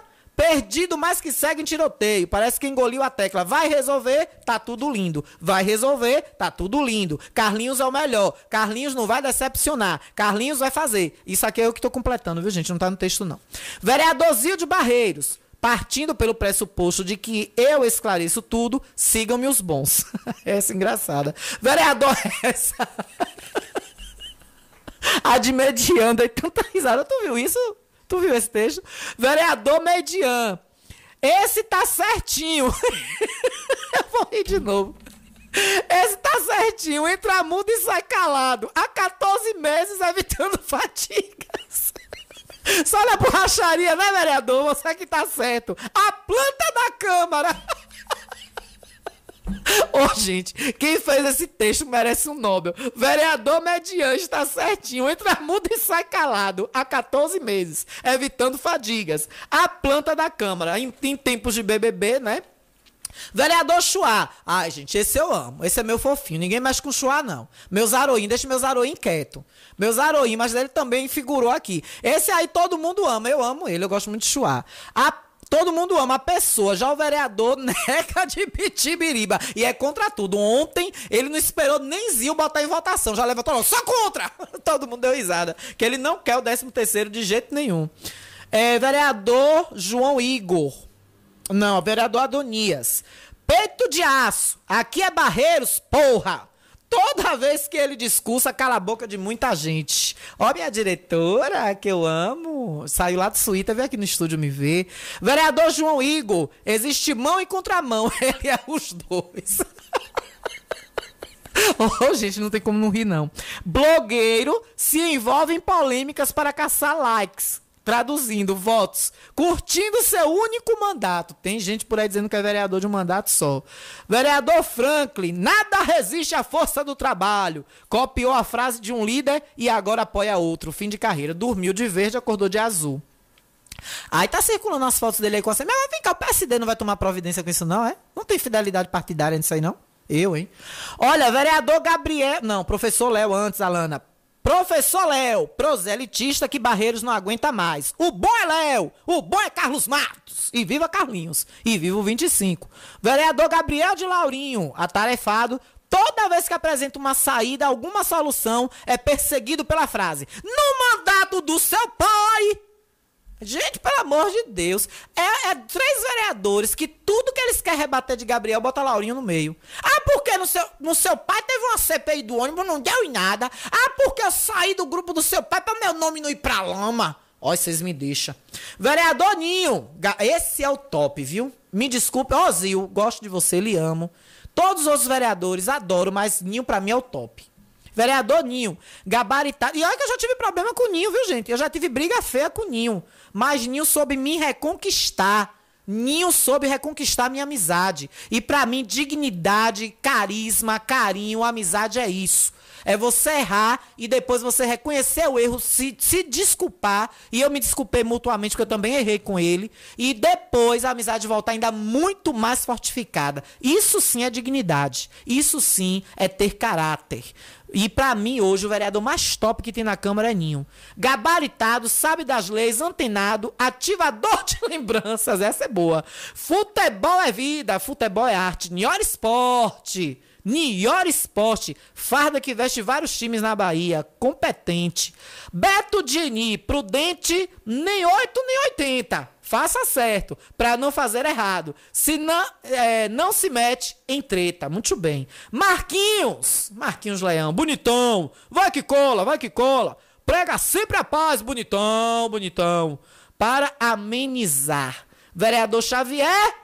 Speaker 2: Perdido, mas que segue em tiroteio. Parece que engoliu a tecla. Vai resolver, tá tudo lindo. Vai resolver, tá tudo lindo. Carlinhos é o melhor. Carlinhos não vai decepcionar. Carlinhos vai fazer. Isso aqui é eu que tô completando, viu, gente? Não tá no texto, não. Vereadorzinho de Barreiros. Partindo pelo pressuposto de que eu esclareço tudo, sigam-me os bons. [LAUGHS] essa é engraçada. Vereador, essa. a de aí tanta risada. Tu viu isso? Tu viu esse texto? Vereador Median. Esse tá certinho. [LAUGHS] Eu vou rir de novo. Esse tá certinho. Entra mudo e sai calado. Há 14 meses evitando [LAUGHS] fatigas. Só na borracharia, né, vereador? Você que tá certo. A planta da Câmara. [LAUGHS] [LAUGHS] Ô, oh, gente, quem fez esse texto merece um Nobel. Vereador mediante está certinho, entra mudo e sai calado há 14 meses, evitando fadigas. A planta da Câmara, em, em tempos de BBB, né? Vereador Chuá. Ai, gente, esse eu amo. Esse é meu fofinho. Ninguém mexe com Chuá, não. Meus Aroim, deixa meus Aroim quieto. Meus Aroim, mas ele também figurou aqui. Esse aí todo mundo ama. Eu amo ele, eu gosto muito de Chuá. A Todo mundo ama a pessoa, já o vereador [LAUGHS] nega de pitibiriba. E é contra tudo. Ontem ele não esperou nem Zil botar em votação, já levantou logo, só contra! [LAUGHS] Todo mundo deu risada. Que ele não quer o 13 terceiro de jeito nenhum. É, vereador João Igor. Não, vereador Adonias. Peito de aço. Aqui é Barreiros, porra! Toda vez que ele discursa, cala a boca de muita gente. Ó, minha diretora, que eu amo. Saiu lá de Suíta, veio aqui no estúdio me ver. Vereador João Igor, existe mão e contramão. [LAUGHS] Ele é os dois. [LAUGHS] Oh, gente, não tem como não rir, não. Blogueiro se envolve em polêmicas para caçar likes. Traduzindo, votos. Curtindo seu único mandato. Tem gente por aí dizendo que é vereador de um mandato só. Vereador Franklin, nada resiste à força do trabalho. Copiou a frase de um líder e agora apoia outro. Fim de carreira. Dormiu de verde, acordou de azul. Aí tá circulando as fotos dele aí com você. Mas vem cá, o PSD não vai tomar providência com isso, não, é? Não tem fidelidade partidária nisso aí, não? Eu, hein? Olha, vereador Gabriel. Não, professor Léo antes, Alana. Professor Léo, proselitista que Barreiros não aguenta mais. O bom é Léo, o bom é Carlos Matos. E viva Carlinhos, e viva o 25. Vereador Gabriel de Laurinho, atarefado, toda vez que apresenta uma saída, alguma solução, é perseguido pela frase: No mandato do seu pai, Gente, pelo amor de Deus. É, é, três vereadores que tudo que eles querem rebater de Gabriel bota Laurinho no meio. Ah, porque no seu, no seu pai teve uma CPI do ônibus, não deu em nada. Ah, porque eu saí do grupo do seu pai para meu nome não ir pra lama. Ó, vocês me deixam. Vereador Ninho, esse é o top, viu? Me desculpe, ó, Zil, gosto de você, lhe amo. Todos os outros vereadores adoro, mas Ninho pra mim é o top. Vereador Ninho, gabaritado. E olha que eu já tive problema com o Ninho, viu, gente? Eu já tive briga feia com o Ninho. Mas Ninho soube me reconquistar. Ninho soube reconquistar minha amizade. E para mim, dignidade, carisma, carinho, amizade é isso. É você errar e depois você reconhecer o erro, se, se desculpar. E eu me desculpei mutuamente, porque eu também errei com ele. E depois a amizade voltar ainda muito mais fortificada. Isso sim é dignidade. Isso sim é ter caráter. E para mim, hoje, o vereador mais top que tem na Câmara é Ninho. Gabaritado, sabe das leis, antenado, ativador de [LAUGHS] lembranças. Essa é boa. Futebol é vida, futebol é arte. Nior Esporte. Nior Esporte. Farda que veste vários times na Bahia. Competente. Beto Dini, prudente, nem 8 nem 80. Faça certo, para não fazer errado. Se não, é, não se mete em treta. Muito bem. Marquinhos, Marquinhos Leão, bonitão. Vai que cola, vai que cola. Prega sempre a paz, bonitão, bonitão. Para amenizar. Vereador Xavier.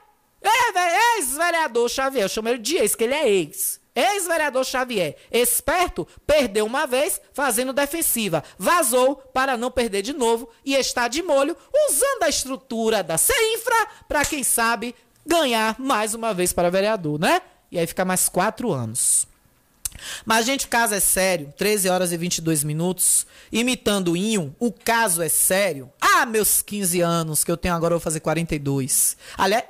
Speaker 2: É, ex-vereador Xavier. Eu chamo ele de ex, que ele é ex. Ex-vereador Xavier, esperto, perdeu uma vez fazendo defensiva. Vazou para não perder de novo e está de molho usando a estrutura da CEINFRA para, quem sabe, ganhar mais uma vez para vereador, né? E aí fica mais quatro anos. Mas, gente, o caso é sério. 13 horas e 22 minutos. Imitando o Inho, o caso é sério. Ah, meus 15 anos, que eu tenho agora, eu vou fazer 42. Aliás,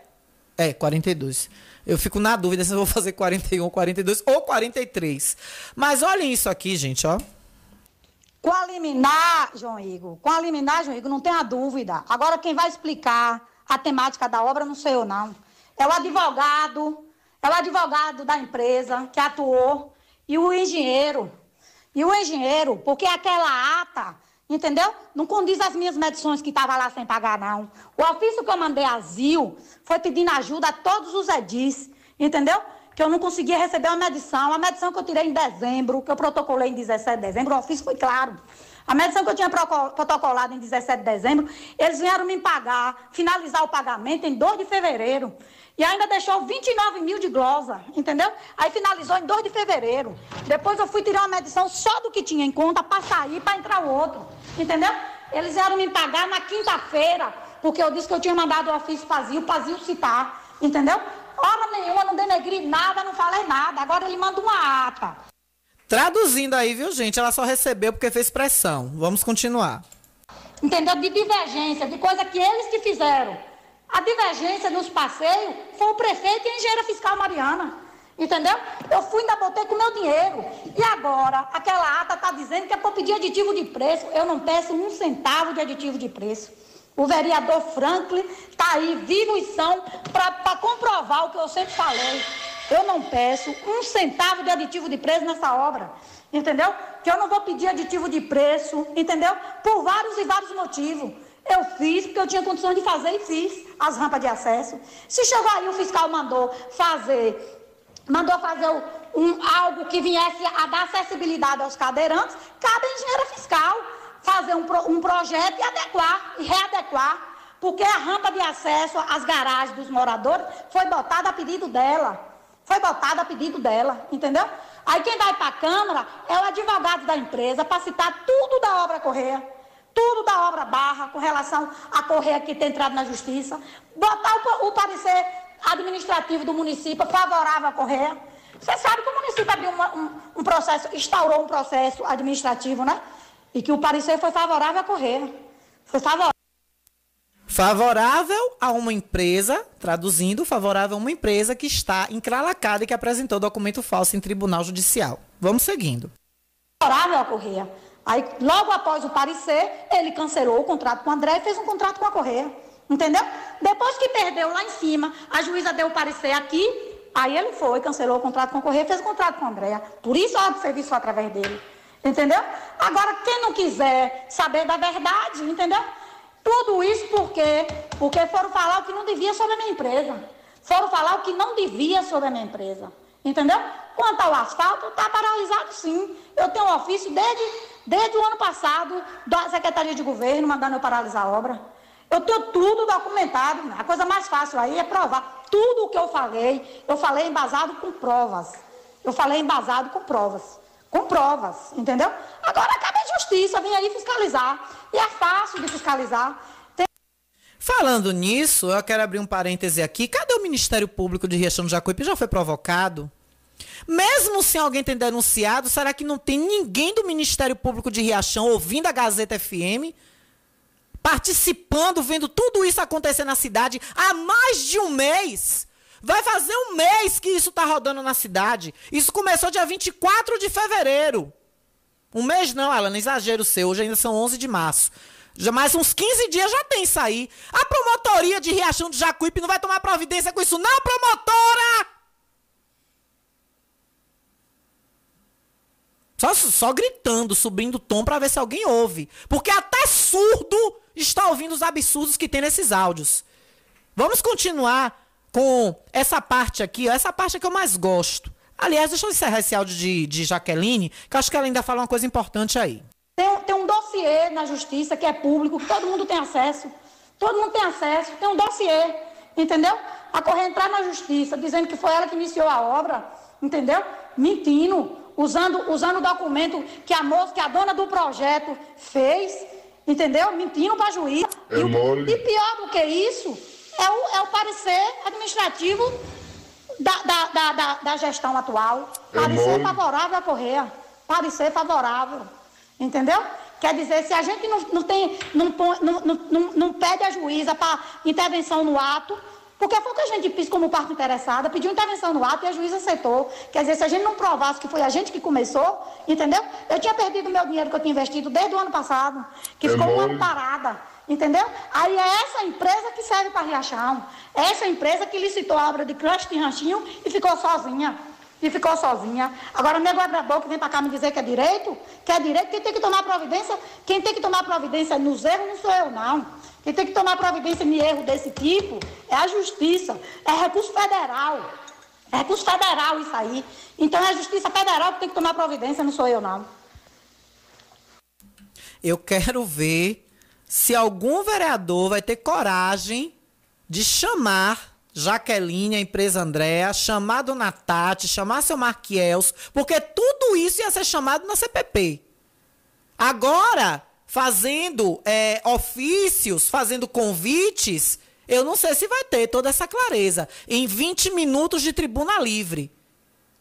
Speaker 2: é, 42. Eu fico na dúvida se eu vou fazer 41, 42 ou 43. Mas olhem isso aqui, gente, ó.
Speaker 10: Com a liminar, João Igor, com a liminar, João Igor, não tenha dúvida. Agora quem vai explicar a temática da obra não sei eu não. É o advogado, é o advogado da empresa que atuou e o engenheiro. E o engenheiro, porque aquela ata Entendeu? Não condiz as minhas medições que estava lá sem pagar, não. O ofício que eu mandei asilo foi pedindo ajuda a todos os edis, entendeu? Que eu não conseguia receber uma medição. A medição que eu tirei em dezembro, que eu protocolei em 17 de dezembro, o ofício foi claro. A medição que eu tinha protocolado em 17 de dezembro, eles vieram me pagar, finalizar o pagamento em 2 de fevereiro. E ainda deixou 29 mil de glosa, entendeu? Aí finalizou em 2 de fevereiro. Depois eu fui tirar uma medição só do que tinha em conta para sair, para entrar o outro, entendeu? Eles vieram me pagar na quinta-feira, porque eu disse que eu tinha mandado o ofício para Zil citar, entendeu? Hora nenhuma, não denegri nada, não falei nada. Agora ele manda uma ata.
Speaker 2: Traduzindo aí, viu, gente? Ela só recebeu porque fez pressão. Vamos continuar.
Speaker 10: Entendeu? De divergência, de coisa que eles que fizeram. A divergência nos passeios foi o prefeito e a engenheira fiscal Mariana. Entendeu? Eu fui ainda botei com meu dinheiro. E agora, aquela ata está dizendo que é para pedir aditivo de preço. Eu não peço um centavo de aditivo de preço. O vereador Franklin está aí, vivo e são, para comprovar o que eu sempre falei. Eu não peço um centavo de aditivo de preço nessa obra. Entendeu? Que eu não vou pedir aditivo de preço, entendeu? Por vários e vários motivos. Eu fiz porque eu tinha condições de fazer e fiz as rampas de acesso. Se chegou aí o fiscal mandou fazer, mandou fazer um, algo que viesse a dar acessibilidade aos cadeirantes, cabe à engenheira fiscal fazer um, um projeto e adequar, e readequar. Porque a rampa de acesso às garagens dos moradores foi botada a pedido dela. Foi botada a pedido dela, entendeu? Aí quem vai para a Câmara é o advogado da empresa para citar tudo da obra Correia tudo da obra barra com relação à Correia que tem entrado na justiça, botar o, o parecer administrativo do município favorável à Correia. Você sabe que o município abriu uma, um, um, processo, instaurou um processo administrativo, né? E que o parecer foi favorável à Correia. Foi favorável.
Speaker 2: Favorável a uma empresa, traduzindo, favorável a uma empresa que está encralacada e que apresentou documento falso em tribunal judicial. Vamos seguindo.
Speaker 10: Favorável à Correia. Aí, logo após o parecer, ele cancelou o contrato com o André e fez um contrato com a Correia. Entendeu? Depois que perdeu lá em cima, a juíza deu o parecer aqui, aí ele foi, cancelou o contrato com a Correia fez o contrato com a Andréa. Por isso, o serviço através dele. Entendeu? Agora, quem não quiser saber da verdade, entendeu? Tudo isso por quê? Porque foram falar o que não devia sobre a minha empresa. Foram falar o que não devia sobre a minha empresa. Entendeu? Quanto ao asfalto, está paralisado sim. Eu tenho um ofício desde, desde o ano passado da Secretaria de Governo mandando eu paralisar a obra. Eu tenho tudo documentado. A coisa mais fácil aí é provar. Tudo o que eu falei, eu falei embasado com provas. Eu falei embasado com provas. Com provas, entendeu? Agora cabe a justiça, vem aí fiscalizar. E é fácil de fiscalizar.
Speaker 2: Falando nisso, eu quero abrir um parêntese aqui. Cadê o Ministério Público de Riachão do Jacuípe? Já foi provocado? Mesmo se alguém tem denunciado, será que não tem ninguém do Ministério Público de Riachão ouvindo a Gazeta FM? Participando, vendo tudo isso acontecer na cidade há mais de um mês? Vai fazer um mês que isso tá rodando na cidade. Isso começou dia 24 de fevereiro. Um mês não, ela não exagero seu. Hoje ainda são 11 de março. Já mais uns 15 dias já tem isso aí. A promotoria de Riachão do Jacuípe não vai tomar providência com isso, não, promotora! Só, só gritando, subindo o tom para ver se alguém ouve. Porque até surdo está ouvindo os absurdos que tem nesses áudios. Vamos continuar com essa parte aqui, ó, essa parte que eu mais gosto. Aliás, deixa eu encerrar esse áudio de, de Jaqueline, que eu acho que ela ainda fala uma coisa importante aí.
Speaker 10: Tem, tem um dossiê na justiça que é público, que todo mundo tem acesso. Todo mundo tem acesso, tem um dossiê, entendeu? A correr entrar na justiça dizendo que foi ela que iniciou a obra, entendeu? Mentindo usando, usando o documento que a moça, que a dona do projeto fez, entendeu? Mentindo para a juiz.
Speaker 9: É
Speaker 10: e,
Speaker 9: mole.
Speaker 10: e pior do que isso, é o, é o parecer administrativo da, da, da, da, da gestão atual.
Speaker 9: É
Speaker 10: Parecer
Speaker 9: mole.
Speaker 10: favorável a Correia. Parecer favorável. Entendeu? Quer dizer, se a gente não, não, tem, não, não, não, não pede a juíza para intervenção no ato, porque foi o que a gente fez como parte interessada, pediu intervenção no ato e a juíza aceitou. Quer dizer, se a gente não provasse que foi a gente que começou, entendeu? Eu tinha perdido meu dinheiro que eu tinha investido desde o ano passado, que
Speaker 9: É
Speaker 10: ficou um ano parada, entendeu? Aí é essa empresa que serve para Riachão. É essa empresa que licitou a obra de creche de ranchinho e ficou sozinha. E ficou sozinha. Agora o nego abrador que vem para cá me dizer que é direito, que é direito, quem tem que tomar providência, quem tem que tomar providência nos erros não sou eu, não. Quem tem que tomar providência em erro desse tipo é a justiça, é recurso federal. É recurso federal isso aí. Então é a justiça federal que tem que tomar providência, não sou eu, não.
Speaker 2: Eu quero ver se algum vereador vai ter coragem de chamar Jaqueline, a empresa Andréa, chamar Dona Tati, chamar seu Marquiels, porque tudo isso ia ser chamado na CPP. Agora, fazendo é, ofícios, fazendo convites, eu não sei se vai ter toda essa clareza. Em 20 minutos de tribuna livre.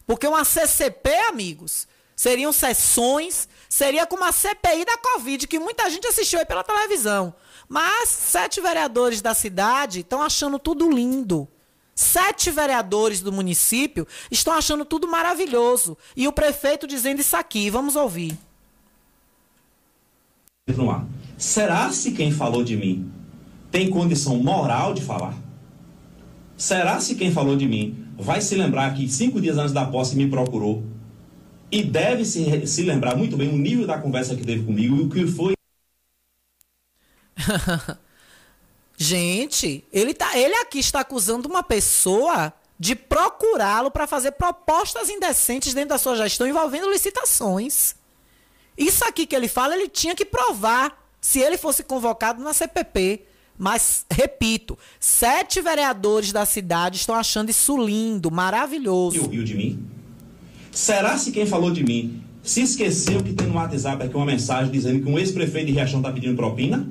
Speaker 2: Porque uma CCP, amigos, seriam sessões, seria como a CPI da Covid, que muita gente assistiu aí pela televisão. Mas sete vereadores da cidade estão achando tudo lindo. Sete vereadores do município estão achando tudo maravilhoso. E o prefeito dizendo isso aqui. Vamos ouvir.
Speaker 6: No ar. Será se quem falou de mim tem condição moral de falar? Será se quem falou de mim vai se lembrar que cinco dias antes da posse me procurou e deve se, se lembrar muito bem o nível da conversa que teve comigo e o que foi [LAUGHS]
Speaker 2: Gente, ele, tá, ele aqui está acusando uma pessoa de procurá-lo para fazer propostas indecentes dentro da sua gestão envolvendo licitações. Isso aqui que ele fala, ele tinha que provar se ele fosse convocado na CPP. Mas, repito, sete vereadores da cidade estão achando isso lindo, maravilhoso.
Speaker 6: ouviu de mim? Será se quem falou de mim se esqueceu que tem no WhatsApp aqui uma mensagem dizendo que um ex-prefeito de Riachão está pedindo propina?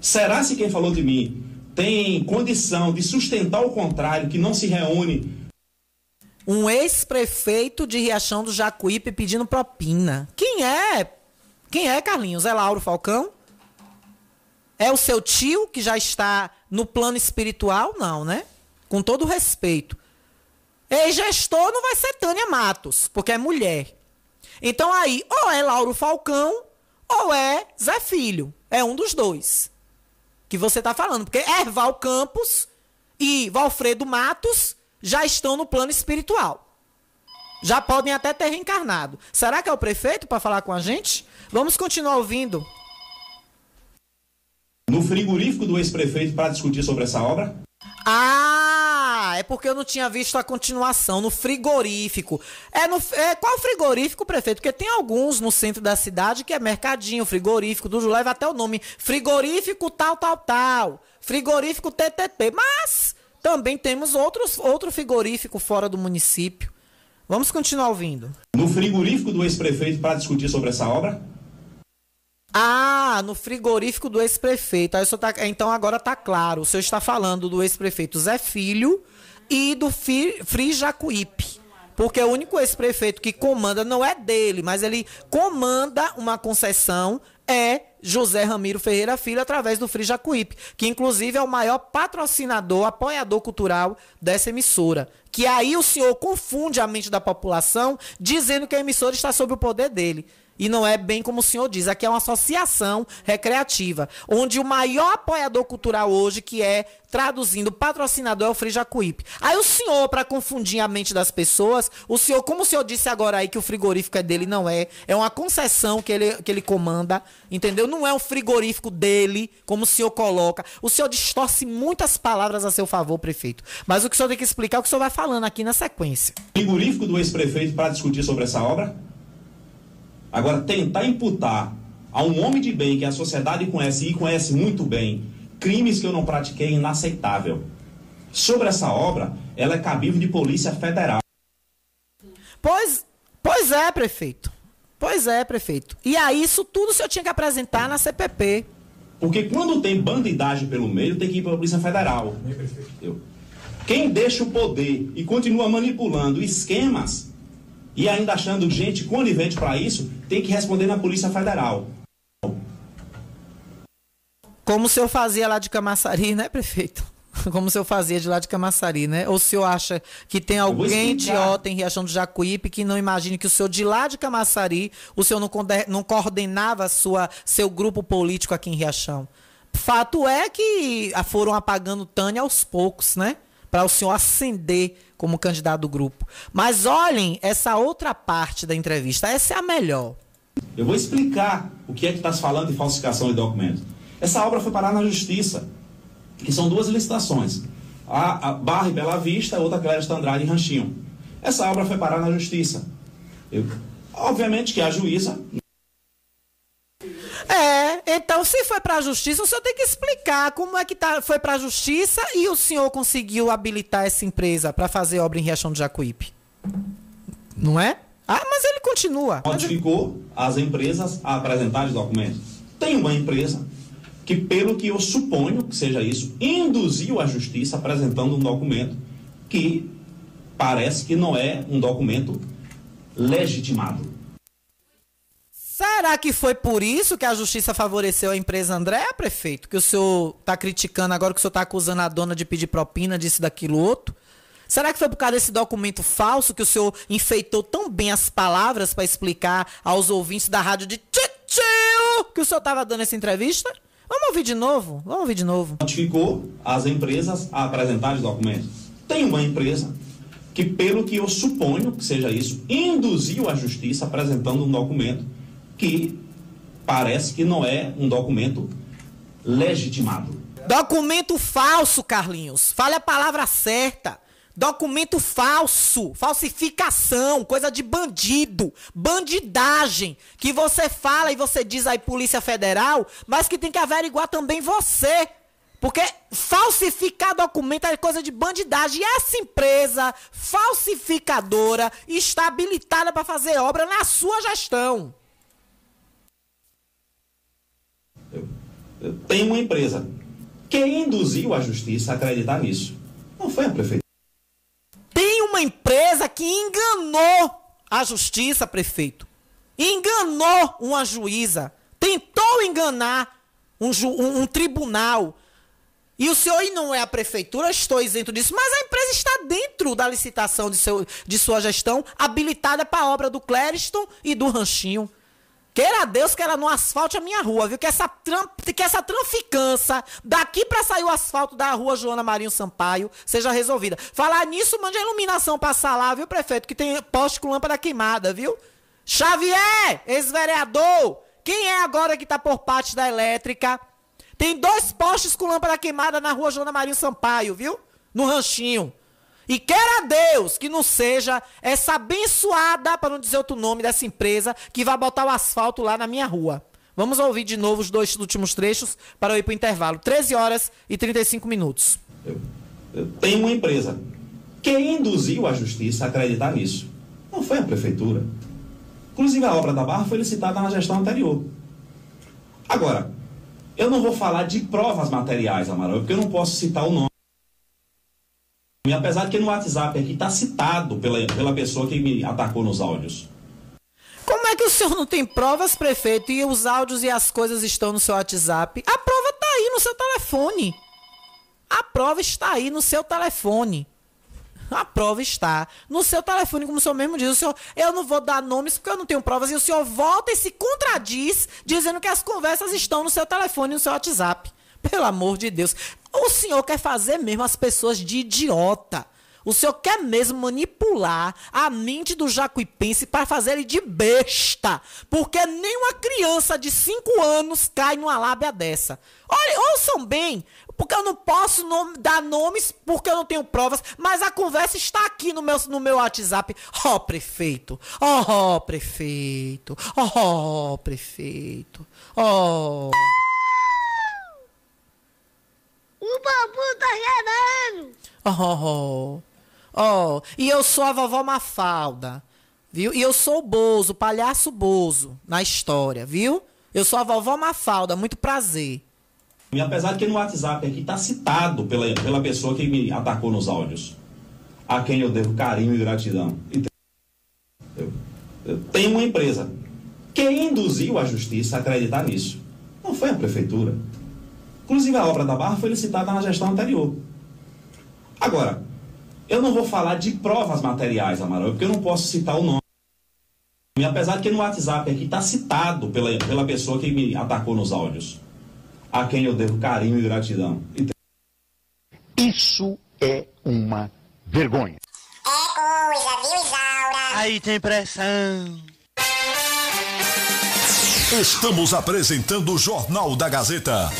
Speaker 6: Será se quem falou de mim tem condição de sustentar o contrário, que não se reúne
Speaker 2: Um ex-prefeito de Riachão do Jacuípe pedindo propina. Quem é? Quem é, Carlinhos? É Lauro Falcão? É o seu tio que já está no plano espiritual? Não, né? Com todo respeito. Ex-gestor não vai ser Tânia Matos, porque é mulher. Então aí, ou é Lauro Falcão, ou é Zé Filho. É um dos dois. Que você está falando. Porque Erval Campos e Valfredo Matos já estão no plano espiritual. Já podem até ter reencarnado. Será que é o prefeito para falar com a gente? Vamos continuar ouvindo.
Speaker 6: no frigorífico do ex-prefeito para discutir sobre essa obra?
Speaker 2: Ah, é porque eu não tinha visto a continuação no frigorífico. É no é, qual frigorífico, prefeito? Porque tem alguns no centro da cidade que é mercadinho, frigorífico, tudo leva até o nome. Frigorífico tal, tal, tal. Frigorífico TTT. Mas também temos outros, outro frigorífico fora do município. Vamos continuar ouvindo.
Speaker 6: No frigorífico do ex-prefeito para discutir sobre essa obra?
Speaker 2: Ah, no frigorífico do ex-prefeito. Tá- Então agora tá claro. O senhor está falando do ex-prefeito Zé Filho e do Fi- Fri Jacuípe. porque o único ex-prefeito que comanda não é dele, mas ele comanda uma concessão é José Ramiro Ferreira Filho através do Free que inclusive é o maior patrocinador, apoiador cultural dessa emissora. Que aí o senhor confunde a mente da população dizendo que a emissora está sob o poder dele. E não é bem como o senhor diz, aqui é uma associação recreativa, onde o maior apoiador cultural hoje, que é, traduzindo, patrocinador, é o Jacuípe. Aí o senhor, para confundir a mente das pessoas, o senhor, como o senhor disse agora aí que o frigorífico é dele, não é. É uma concessão que ele, que ele comanda, entendeu? Não é um frigorífico dele, como o senhor coloca. O senhor distorce muitas palavras a seu favor, prefeito. Mas o que o senhor tem que explicar é o que o senhor vai falando aqui na sequência.
Speaker 6: Frigorífico do ex-prefeito para discutir sobre essa obra? Agora, tentar imputar a um homem de bem que a sociedade conhece e conhece muito bem crimes que eu não pratiquei é inaceitável. Sobre essa obra, ela é cabível de Polícia Federal.
Speaker 2: Pois, pois é, prefeito. Pois é, prefeito. E aí, isso tudo o senhor tinha que apresentar na CPP.
Speaker 6: Porque quando tem bandidagem pelo meio, tem que ir para a Polícia Federal. Quem deixa o poder e continua manipulando esquemas e ainda achando gente conivente para isso, tem que responder na Polícia Federal.
Speaker 2: Como o senhor fazia lá de Camaçari, né, prefeito? [LAUGHS] Como o senhor fazia de lá de Camaçari, né? Ou o senhor acha que tem alguém idiota em Riachão do Jacuípe que não imagine que o senhor de lá de Camaçari, o senhor não, não coordenava sua, seu grupo político aqui em Riachão? Fato é que foram apagando Tânia aos poucos, né? Para o senhor ascender como candidato do grupo. Mas olhem essa outra parte da entrevista, essa é a melhor.
Speaker 6: Eu vou explicar o que é que está falando de falsificação de documentos. Essa obra foi parar na justiça, que são duas licitações. A, a Barra e Bela Vista, outra Clérista Andrade e Ranchinho. Essa obra foi parar na justiça. Eu, obviamente que a juíza
Speaker 2: é, então se foi para a justiça, o senhor tem que explicar como é que tá, foi para a justiça e o senhor conseguiu habilitar essa empresa para fazer obra em Riachão do Jacuípe. Não é? Ah, mas ele continua.
Speaker 6: Notificou as empresas a apresentar os documentos. Tem uma empresa que, pelo que eu suponho que seja isso, induziu a justiça apresentando um documento que parece que não é um documento legitimado.
Speaker 2: Será que foi por isso que a justiça favoreceu a empresa André, prefeito? Que o senhor está criticando agora, que o senhor está acusando a dona de pedir propina, disso, daquilo, outro? Será que foi por causa desse documento falso que o senhor enfeitou tão bem as palavras para explicar aos ouvintes da rádio de Titio que o senhor estava dando essa entrevista? Vamos ouvir de novo? Vamos ouvir de novo.
Speaker 6: Notificou as empresas a apresentar os documentos. Tem uma empresa que, pelo que eu suponho que seja isso, induziu a justiça apresentando um documento que parece que não é um documento legitimado.
Speaker 2: Documento falso, Carlinhos. Fale a palavra certa. Documento falso, falsificação, coisa de bandido, bandidagem, que você fala e você diz aí Polícia Federal, mas que tem que averiguar também você. Porque falsificar documento é coisa de bandidagem. E essa empresa falsificadora está habilitada para fazer obra na sua gestão.
Speaker 6: Tem uma empresa. Quem induziu a justiça a acreditar nisso? Não foi a prefeitura.
Speaker 2: Tem uma empresa que enganou a justiça, prefeito. Enganou uma juíza. Tentou enganar um, um, um tribunal. E o senhor e não é a prefeitura, estou isento disso, mas a empresa está dentro da licitação de, seu, de sua gestão, habilitada para a obra do Clériston e do Ranchinho. Queira Deus que ela não asfalte a minha rua, viu? Que essa, tram, que essa traficância daqui para sair o asfalto da rua Joana Marinho Sampaio seja resolvida. Falar nisso, mande a iluminação passar lá, viu, prefeito? Que tem poste com lâmpada queimada, viu? Xavier, ex-vereador, quem é agora que tá por parte da elétrica? Tem dois postes com lâmpada queimada na rua Joana Marinho Sampaio, viu? No ranchinho. E queira Deus que não seja essa abençoada, para não dizer outro nome, dessa empresa que vai botar o asfalto lá na minha rua. Vamos ouvir de novo os dois últimos trechos para eu ir para o intervalo. 13 horas e 35 minutos.
Speaker 6: Eu, eu tenho uma empresa. Quem induziu a justiça a acreditar nisso? Não foi a prefeitura. Inclusive, a obra da Barra foi licitada na gestão anterior. Agora, eu não vou falar de provas materiais, Amaral, porque eu não posso citar o nome. E apesar de que no WhatsApp aqui está citado pela, pela pessoa que me atacou nos áudios.
Speaker 2: Como é que o senhor não tem provas, prefeito, e os áudios e as coisas estão no seu WhatsApp? A prova está aí no seu telefone. A prova está aí no seu telefone. A prova está no seu telefone, como o senhor mesmo diz. O senhor, eu não vou dar nomes porque eu não tenho provas. E o senhor volta e se contradiz, dizendo que as conversas estão no seu telefone e no seu WhatsApp. Pelo amor de Deus. O senhor quer fazer mesmo as pessoas de idiota. O senhor quer mesmo manipular a mente do jacuipense para fazer ele de besta. Porque nenhuma criança de 5 anos cai numa lábia dessa. Olha, ouçam bem. Porque eu não posso dar nomes porque eu não tenho provas, mas a conversa está aqui no meu, no meu WhatsApp. Ó, oh, prefeito. Ó, oh, prefeito. Ó, oh, prefeito. Ó. Oh.
Speaker 11: O gerando.
Speaker 2: Oh, oh, e eu sou a vovó Mafalda, viu? E eu sou o Bozo, o palhaço Bozo, na história, viu? Eu sou a vovó Mafalda, muito prazer.
Speaker 6: E apesar de que no WhatsApp aqui está citado pela, pela pessoa que me atacou nos áudios, a quem eu devo carinho e gratidão. Eu, eu tenho uma empresa. Quem induziu a justiça a acreditar nisso? Não foi a prefeitura. Inclusive, a obra da Barra foi licitada na gestão anterior. Agora, eu não vou falar de provas materiais, Amaral, porque eu não posso citar o nome. E apesar de que no WhatsApp aqui está citado pela, pela pessoa que me atacou nos áudios, a quem eu devo carinho e gratidão.
Speaker 12: Isso é uma vergonha.
Speaker 11: É coisa, viu, Isaura?
Speaker 4: Aí tem pressão.
Speaker 3: Estamos apresentando o Jornal da Gazeta.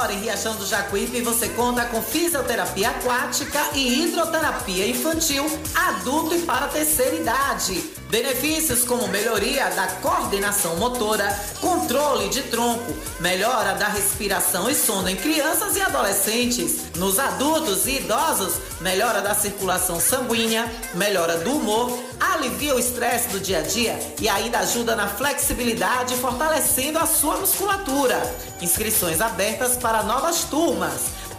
Speaker 2: Agora em Riachão do Jacuípe você conta com fisioterapia aquática e hidroterapia infantil, adulto e para terceira idade. Benefícios como melhoria da coordenação motora, controle de tronco, melhora da respiração e sono em crianças e adolescentes. Nos adultos e idosos, melhora da circulação sanguínea, melhora do humor, alivia o estresse do dia a dia e ainda ajuda na flexibilidade, fortalecendo a sua musculatura. Inscrições abertas para novas turmas.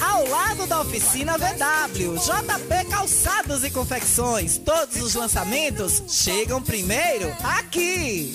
Speaker 2: ao lado da oficina VW. JP Calçados e Confecções. Todos os lançamentos chegam primeiro aqui.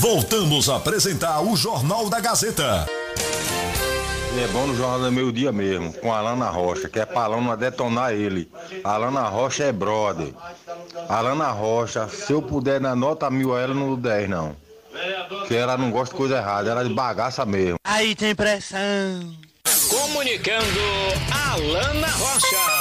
Speaker 3: Voltamos a apresentar o Jornal da Gazeta.
Speaker 13: Ele é bom no Jornal do Meio Dia mesmo, com a Alana Rocha, que é pra Alana detonar ele. A Alana Rocha é brother. A Alana Rocha, se eu puder dar nota mil a ela, não dou 10 não. Porque ela não gosta de coisa errada, ela é de bagaça mesmo.
Speaker 4: Aí tem pressão.
Speaker 5: Comunicando Alana Rocha.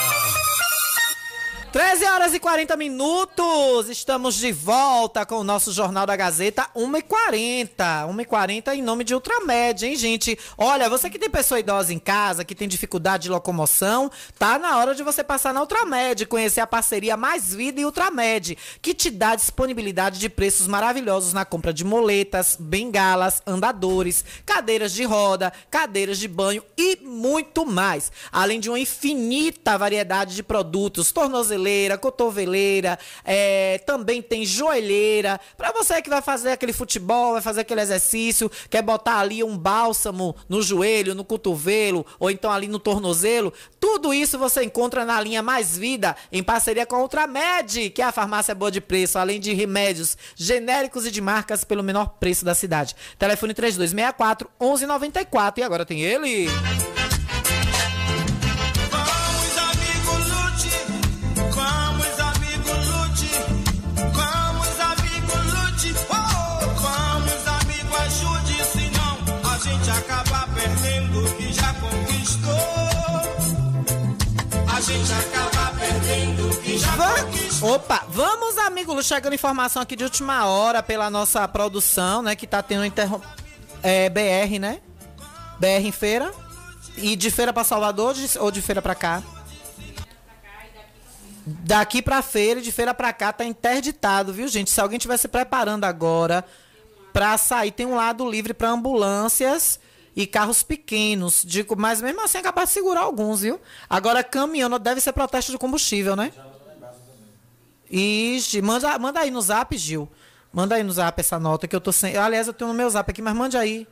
Speaker 2: 13 horas e 40 minutos, estamos de volta com o nosso Jornal da Gazeta, 1h40. 1h40 em nome de Ultramed, hein, gente? Olha, você que tem pessoa idosa em casa, que tem dificuldade de locomoção, tá na hora de você passar na Ultramed, conhecer a parceria Mais Vida e Ultramed, que te dá disponibilidade de preços maravilhosos na compra de moletas, bengalas, andadores, cadeiras de roda, cadeiras de banho e muito mais. Além de uma infinita variedade de produtos, tornozeleira, cotoveleira, é, também tem joelheira. Para você que vai fazer aquele futebol, vai fazer aquele exercício, quer botar ali um bálsamo no joelho, no cotovelo, ou então ali no tornozelo, tudo isso você encontra na linha Mais Vida, em parceria com a Ultramed, que é a farmácia boa de preço, além de remédios genéricos e de marcas pelo menor preço da cidade. Telefone 3264 1194 e agora tem ele. Opa, vamos, amigo Lu, chegando informação aqui de última hora pela nossa produção, né, que tá tendo interrom... é, BR, né? BR em feira. E de feira pra Salvador de- ou de feira pra cá? Daqui pra feira e de feira pra cá tá interditado, viu, gente? Se alguém estiver se preparando agora pra sair, tem um lado livre pra ambulâncias e carros pequenos. Digo, mas mesmo assim é capaz de segurar alguns, viu? Agora, caminhão deve ser protesto de combustível, né? Ixi, manda, manda aí no zap, Gil. Manda aí no zap essa nota que eu tô sem. Aliás, eu tenho no meu zap aqui, mas mande aí.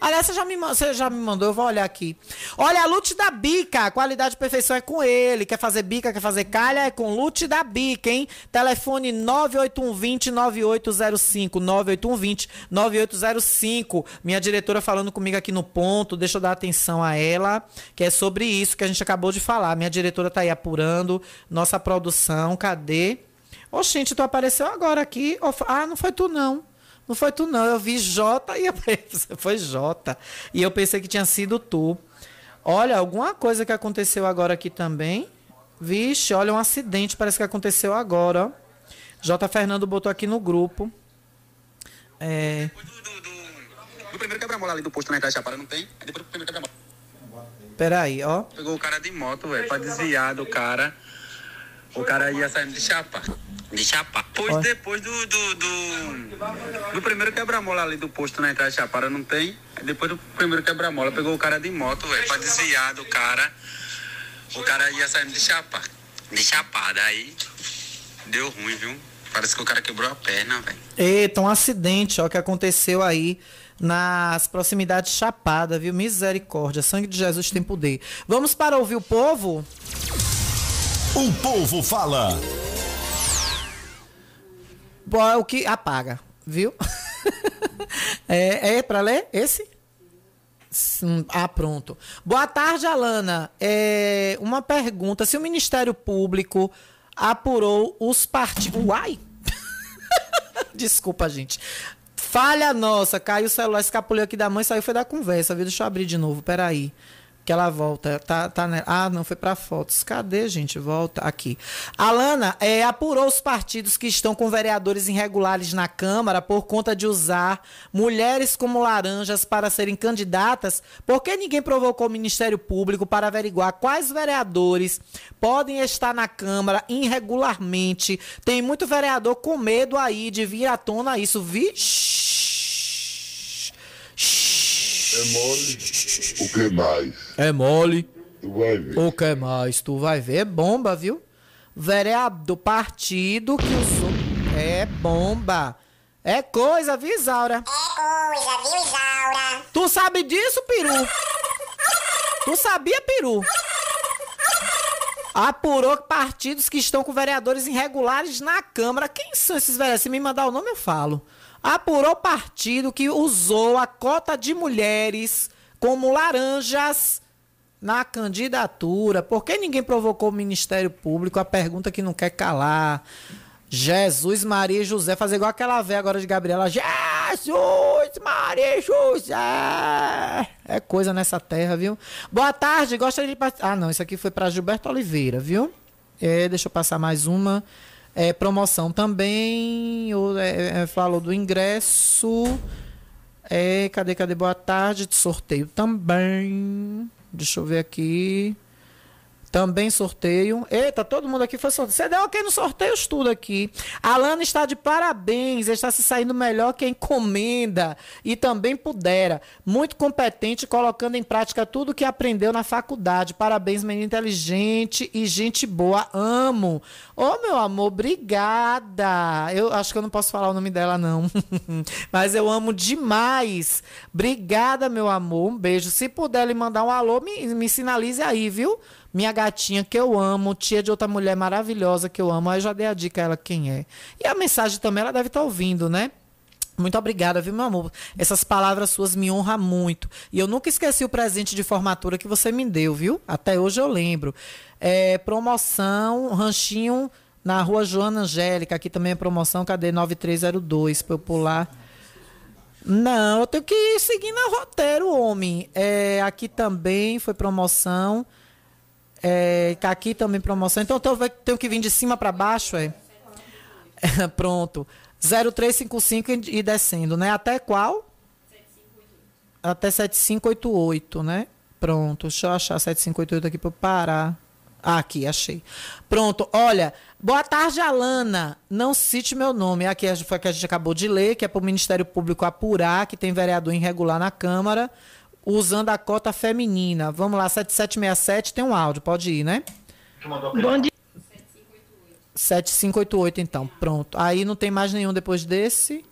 Speaker 2: Aliás, você já me, você já me mandou, eu vou olhar aqui. Olha, a Lute da Bica, qualidade e perfeição é com ele. Quer fazer bica, quer fazer calha, é com Lute da Bica, hein? Telefone 98120-9805, 98120-9805. Minha diretora falando comigo aqui no ponto, deixa eu dar atenção a ela, que é sobre isso que a gente acabou de falar. Minha diretora tá aí apurando, nossa produção, cadê? Oxente, tu apareceu agora aqui. Ah, não foi tu não. Não foi tu não. Eu vi J e eu [LAUGHS] pensei, foi J. E eu pensei que tinha sido tu. Olha, alguma coisa que aconteceu agora aqui também. Vixe, olha, um acidente parece que aconteceu agora. J. Fernando botou aqui no grupo. É.
Speaker 14: No primeiro quebra-mola ali do posto na entrada de Chapada não tem? Aí depois do primeiro quebra-mola.
Speaker 2: Peraí, ó.
Speaker 14: Pegou o cara de moto, velho, pra desviar do cara. O cara ia saindo de chapa. De chapa. Depois,
Speaker 2: Ó.
Speaker 14: depois do, do, do, do primeiro quebra-mola ali do posto na entrada de Chapada não tem? Aí depois do primeiro quebra-mola pegou o cara de moto, velho, pra desviar do cara. O cara ia saindo de chapa. De chapada. Aí deu ruim, viu? Parece que o cara quebrou a perna, velho.
Speaker 2: Eita, um acidente, ó, que aconteceu aí nas proximidades de Chapada, viu? Misericórdia, sangue de Jesus tem poder. Vamos para ouvir o povo?
Speaker 3: O povo fala.
Speaker 2: O que apaga, viu? [LAUGHS] é, é para ler esse? Sim, Ah, pronto. Boa tarde, Alana. É, uma pergunta: se o Ministério Público apurou os partidos. Uai! [LAUGHS] Desculpa, gente. Falha nossa, caiu o celular, escapuliu aqui da mãe, saiu foi da conversa, viu? Deixa eu abrir de novo, peraí. Que ela volta. Tá, tá, né? Ah, não, foi pra fotos. Cadê, gente? Volta aqui. Alana, é, apurou os partidos que estão com vereadores irregulares na Câmara por conta de usar mulheres como laranjas para serem candidatas. Por que ninguém provocou o Ministério Público para averiguar quais vereadores podem estar na Câmara irregularmente? Tem muito vereador com medo aí de vir à tona isso. Vixe!
Speaker 9: É mole. O que mais?
Speaker 2: É mole.
Speaker 9: Tu vai ver.
Speaker 2: O que mais? Tu vai ver. É bomba, viu? Vereador partido que usou. É bomba. É coisa, viu, Isaura? É
Speaker 11: coisa, viu, Isaura?
Speaker 2: Tu sabe disso, peru? Tu sabia, peru? Apurou partidos que estão com vereadores irregulares na Câmara. Quem são esses vereadores? Se me mandar o nome, eu falo. Apurou partido que usou a cota de mulheres como laranjas na candidatura. Por que ninguém provocou o Ministério Público? A pergunta que não quer calar. Jesus, Maria e José. Fazer igual aquela véia agora de Gabriela. Jesus, Maria e José. É coisa nessa terra, viu? Boa tarde, gostaria de. Ah, não, isso aqui foi para Gilberto Oliveira, viu? É, deixa eu passar mais uma. É, promoção também. o- é, é, falou do ingresso. É, cadê, cadê? Boa tarde. Sorteio também. Deixa eu ver aqui. Também sorteio. Eita, todo mundo aqui foi sorteio. Você deu ok no sorteio tudo aqui. A Lana está de parabéns. Está se saindo melhor que encomenda. E também pudera. Muito competente, colocando em prática tudo que aprendeu na faculdade. Parabéns, menina inteligente e gente boa. Amo. Ô, meu amor, obrigada. Eu acho que eu não posso falar o nome dela, não. [LAUGHS] Mas eu amo demais. Obrigada, meu amor. Um beijo. Se puder lhe mandar um alô, me, me sinalize aí, viu? Minha gatinha que eu amo, tia de outra mulher maravilhosa que eu amo. Aí eu já dei a dica a ela quem é. E a mensagem também ela deve estar ouvindo, né? Muito obrigada, viu, meu amor? Essas palavras suas me honram muito. E eu nunca esqueci o presente de formatura que você me deu, viu? Até hoje eu lembro. É, promoção, ranchinho na rua Joana Angélica. Aqui também é promoção, cadê? 9302, para eu pular. Não, eu tenho que ir seguindo o roteiro, homem. É, aqui também foi promoção. É, aqui também promoção. Então eu tenho, que vir de cima para baixo, é? É, [LAUGHS] Pronto. 0355 e descendo, né? Até qual? Até 7588, né? Pronto. Deixa eu achar 7588 aqui para eu parar. Ah, aqui, achei. Pronto, olha. Boa tarde, Alana. Não cite meu nome. Aqui a- foi a que a gente acabou de ler, que é para o Ministério Público apurar que tem vereador irregular na Câmara, usando a cota feminina. Vamos lá, 7767, tem um áudio, pode ir, né?
Speaker 15: Bom dia.
Speaker 2: 7588, então. Pronto. Aí não tem mais nenhum depois desse.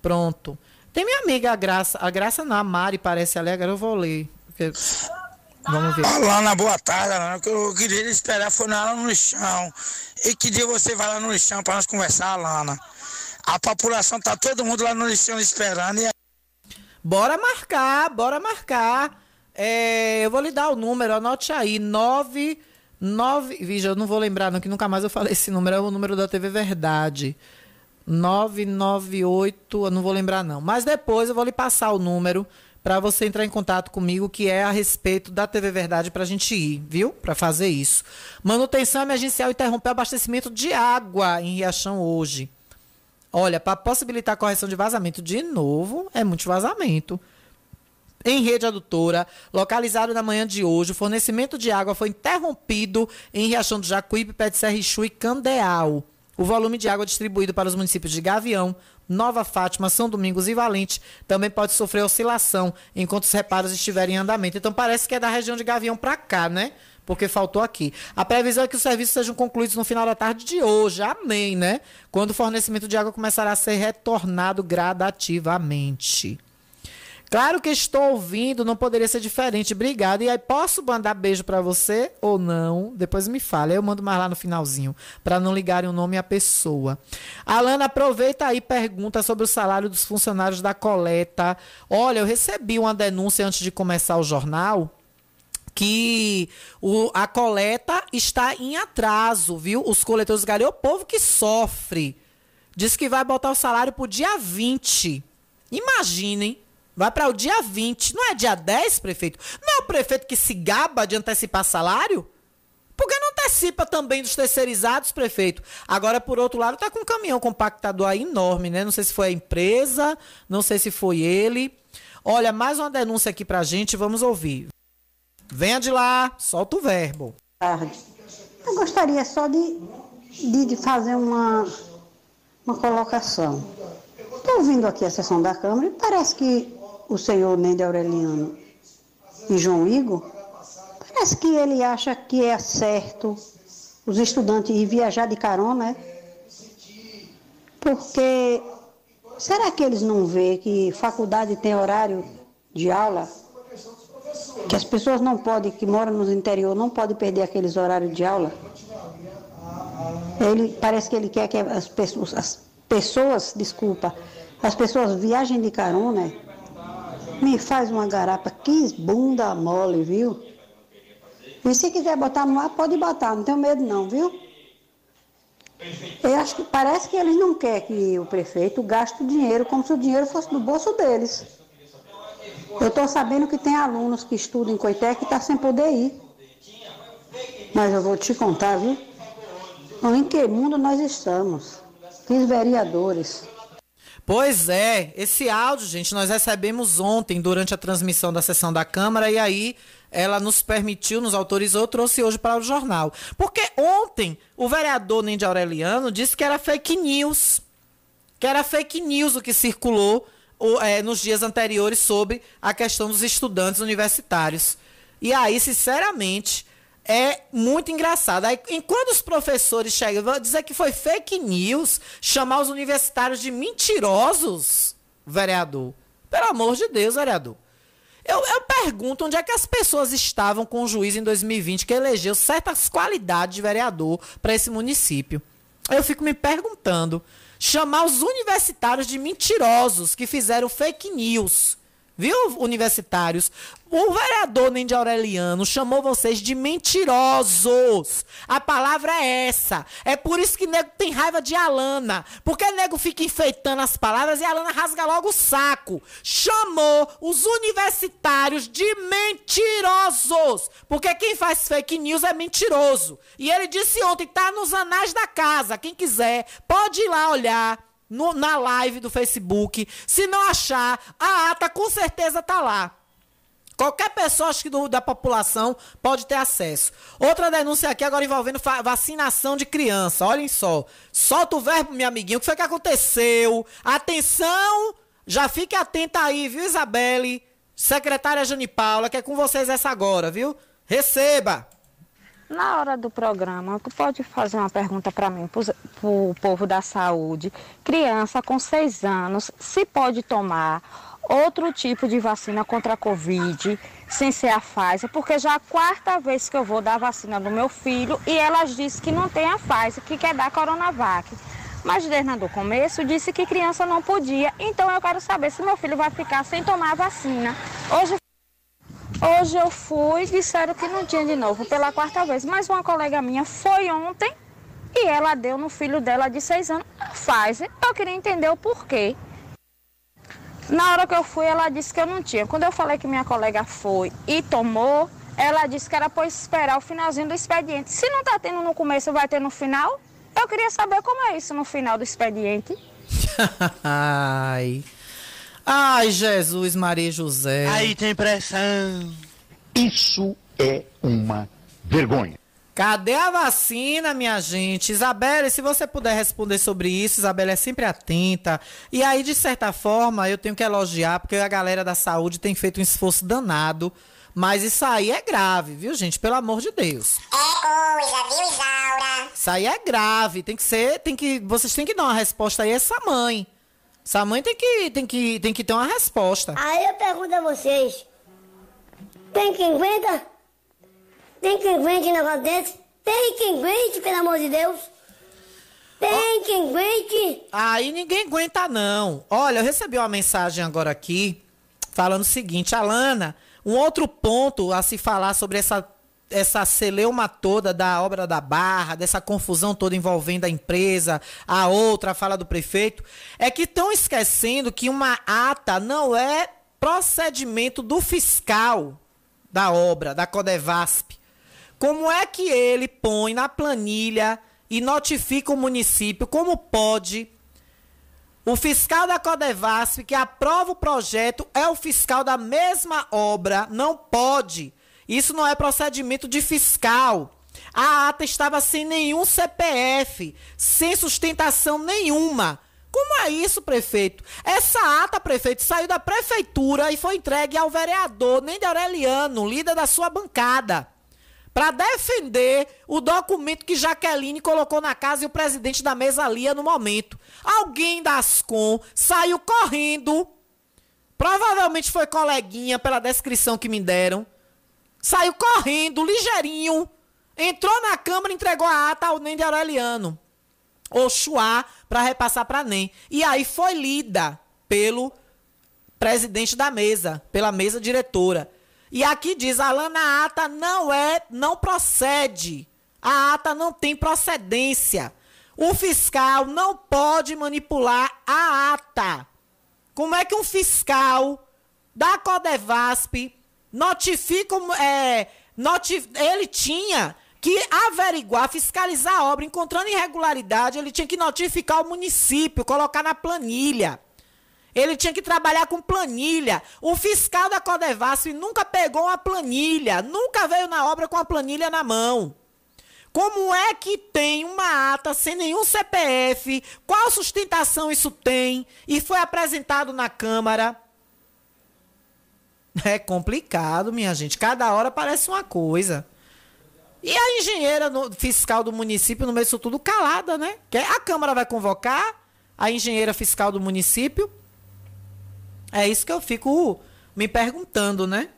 Speaker 2: Pronto. Tem minha amiga, a Graça. A Graça não, a Mari parece ali. Agora eu vou ler. porque- Vamos ver.
Speaker 15: Alana, boa tarde, Alana. O que eu queria esperar foi na no lixão. E que dia você vai lá no lixão para nós conversar, Alana? A população tá todo mundo lá no lixão esperando. E
Speaker 2: Bora marcar, bora marcar. É, eu vou lhe dar o número, anote aí. 9. 9. Veja, eu não vou lembrar, não, que nunca mais eu falei esse número. É o número da TV Verdade. 998. Eu não vou lembrar, não. Mas depois eu vou lhe passar o número para você entrar em contato comigo, que é a respeito da TV Verdade para a gente ir, viu? Para fazer isso. Manutenção emergencial interrompeu abastecimento de água em Riachão hoje. Olha, para possibilitar a correção de vazamento de novo, é muito vazamento. Em rede adutora, localizado na manhã de hoje, o fornecimento de água foi interrompido em Riachão do Jacuípe, Pé de Serrichu e Candeal. O volume de água distribuído para os municípios de Gavião, Nova Fátima, São Domingos e Valente também pode sofrer oscilação enquanto os reparos estiverem em andamento. Então parece que é da região de Gavião para cá, né? Porque faltou aqui. A previsão é que os serviços sejam concluídos no final da tarde de hoje. Amém, né? Quando o fornecimento de água começará a ser retornado gradativamente. Claro que estou ouvindo, não poderia ser diferente. Obrigada. E aí, posso mandar beijo pra você ou não? Depois me fala. Eu mando mais lá no finalzinho, pra não ligarem o nome a pessoa. Alana, aproveita aí pergunta sobre o salário dos funcionários da coleta. Olha, eu recebi uma denúncia antes de começar o jornal que o- a coleta está em atraso, viu? Os coletores de gari, o povo que sofre. Diz que vai botar o salário pro dia 20. Imaginem. Vai para o dia 20. Não é dia 10, prefeito? Não é o prefeito que se gaba de antecipar salário? Por que não antecipa também dos terceirizados, prefeito? Agora, por outro lado, tá com um caminhão compactador aí enorme, né? Não sei se foi a empresa, não sei se foi ele. Olha, mais uma denúncia aqui pra gente, vamos ouvir. Venha de lá, solta o verbo.
Speaker 16: tarde. Eu gostaria só de, de, de fazer uma, uma colocação. Estou ouvindo aqui a sessão da Câmara e parece que o senhor Nende Aureliano e João Igor, parece que ele acha que é certo os estudantes ir viajar de carona, né? Porque será que eles não vê que faculdade tem horário de aula? Que as pessoas não podem, que moram nos interior, não podem perder aqueles horários de aula? Ele parece que ele quer que as pessoas, as pessoas, desculpa, as pessoas viajem de carona. Me faz uma garapa, que bunda mole, viu? E se quiser botar no ar, pode botar, não tenho medo não, viu? Eu acho que parece que eles não querem que o prefeito gaste o dinheiro como se o dinheiro fosse do bolso deles. Eu estou sabendo que tem alunos que estudam em Coité que estão sem poder ir. Mas eu vou te contar, viu? Em que mundo nós estamos? Que vereadores.
Speaker 2: Pois é, esse áudio, gente, nós recebemos ontem durante a transmissão da sessão da Câmara e aí ela nos permitiu, nos autorizou, trouxe hoje para o jornal. Porque ontem o vereador Nendi Aureliano disse que era fake news. Que era fake news o que circulou é, nos dias anteriores sobre a questão dos estudantes universitários. E aí, sinceramente, é muito engraçado. Aí, enquanto os professores chegam, vão dizer que foi fake news, chamar os universitários de mentirosos, vereador. Pelo amor de Deus, vereador. Eu, eu pergunto onde é que as pessoas estavam com o juiz em 2020 que elegeu certas qualidades de vereador para esse município. Eu fico me perguntando. Chamar os universitários de mentirosos que fizeram fake news. Viu, universitários? O vereador Nendi Aureliano chamou vocês de mentirosos. A palavra é essa. É por isso que nego tem raiva de Alana. Porque nego fica enfeitando as palavras e Alana rasga logo o saco. Chamou os universitários de mentirosos. Porque quem faz fake news é mentiroso. E ele disse ontem, tá nos anais da casa. Quem quiser, pode ir lá olhar no, na live do Facebook. Se não achar, a ata com certeza tá lá. Qualquer pessoa, acho que do, da população, pode ter acesso. Outra denúncia aqui agora envolvendo vacinação de criança. Olhem só. Solta o verbo, meu amiguinho. O que foi que aconteceu? Atenção! Já fique atenta aí, viu, Isabelle? Secretária Jane Paula, que é com vocês essa agora, viu? Receba!
Speaker 17: Na hora do programa, tu pode fazer uma pergunta para mim, para o povo da saúde. Criança com seis anos, se pode tomar outro tipo de vacina contra a Covid, sem ser a Pfizer, porque já é a quarta vez que eu vou dar a vacina do meu filho e elas dizem que não tem a Pfizer, que quer dar Coronavac. Mas desde o começo disse que criança não podia, então eu quero saber se meu filho vai ficar sem tomar a vacina. Hoje Hoje eu fui, disseram que não tinha de novo pela quarta vez, mas uma colega minha foi ontem e ela deu no filho dela de seis anos Pfizer. Eu queria entender o porquê. Na hora que eu fui, ela disse que eu não tinha. Quando eu falei que minha colega foi e tomou, ela disse que era para esperar o finalzinho do expediente. Se não tá tendo no começo, vai ter no final? Eu queria saber como é isso no final do expediente. [LAUGHS]
Speaker 2: Ai. Ai, Jesus, Maria José.
Speaker 12: Aí tem pressão. Isso é uma vergonha.
Speaker 2: Cadê a vacina, minha gente? Isabela, se você puder responder sobre isso, Isabela é sempre atenta. E aí, de certa forma, eu tenho que elogiar, porque a galera da saúde tem feito um esforço danado. Mas isso aí é grave, viu, gente? Pelo amor de Deus.
Speaker 11: É coisa, viu, Isaura?
Speaker 2: Isso aí é grave. Tem que ser, tem que, vocês têm que dar uma resposta aí a essa mãe. Essa mãe tem que, tem que, tem que ter uma resposta.
Speaker 18: Aí eu pergunto a vocês: tem quem aguenta? Tem quem aguente um negócio desse? Tem quem aguente, pelo amor de Deus? Tem quem aguente?
Speaker 2: Aí ninguém aguenta, não. Olha, eu recebi uma mensagem agora aqui falando o seguinte, Alana, um outro ponto a se falar sobre essa essa celeuma toda da obra da Barra, dessa confusão toda envolvendo a empresa, a outra, a fala do prefeito, é que estão esquecendo que uma ata não é procedimento do fiscal da obra, da Codevasp. Como é que ele põe na planilha e notifica o município como pode o fiscal da Codevasp que aprova o projeto é o fiscal da mesma obra, não pode. Isso não é procedimento de fiscal. A ata estava sem nenhum CPF, sem sustentação nenhuma. Como é isso, prefeito? Essa ata, prefeito, saiu da prefeitura e foi entregue ao vereador nem de Aureliano, líder da sua bancada, para defender o documento que Jaqueline colocou na casa e o presidente da mesa lia no momento. Alguém da Ascom saiu correndo, provavelmente foi coleguinha pela descrição que me deram, saiu correndo, ligeirinho, entrou na Câmara entregou a ata ao Nem de Aureliano. Oxuá para repassar para NEM. E aí foi lida pelo presidente da mesa, pela mesa diretora. E aqui diz, Alana, a ata não é, não procede. A ata não tem procedência. O fiscal não pode manipular a ata. Como é que um fiscal da Codevasp notifica, é, notif ele tinha que averiguar, fiscalizar a obra, encontrando irregularidade, ele tinha que notificar o município, colocar na planilha. Ele tinha que trabalhar com planilha. O fiscal da Codevasf nunca pegou uma planilha, nunca veio na obra com a planilha na mão. Como é que tem uma ata sem nenhum CPF? Qual sustentação isso tem? E foi apresentado na Câmara? É complicado, minha gente. Cada hora parece uma coisa. E a engenheira no- fiscal do município, no meio disso tudo, calada, né? Que a Câmara vai convocar a engenheira fiscal do município. É isso que eu fico me perguntando, né?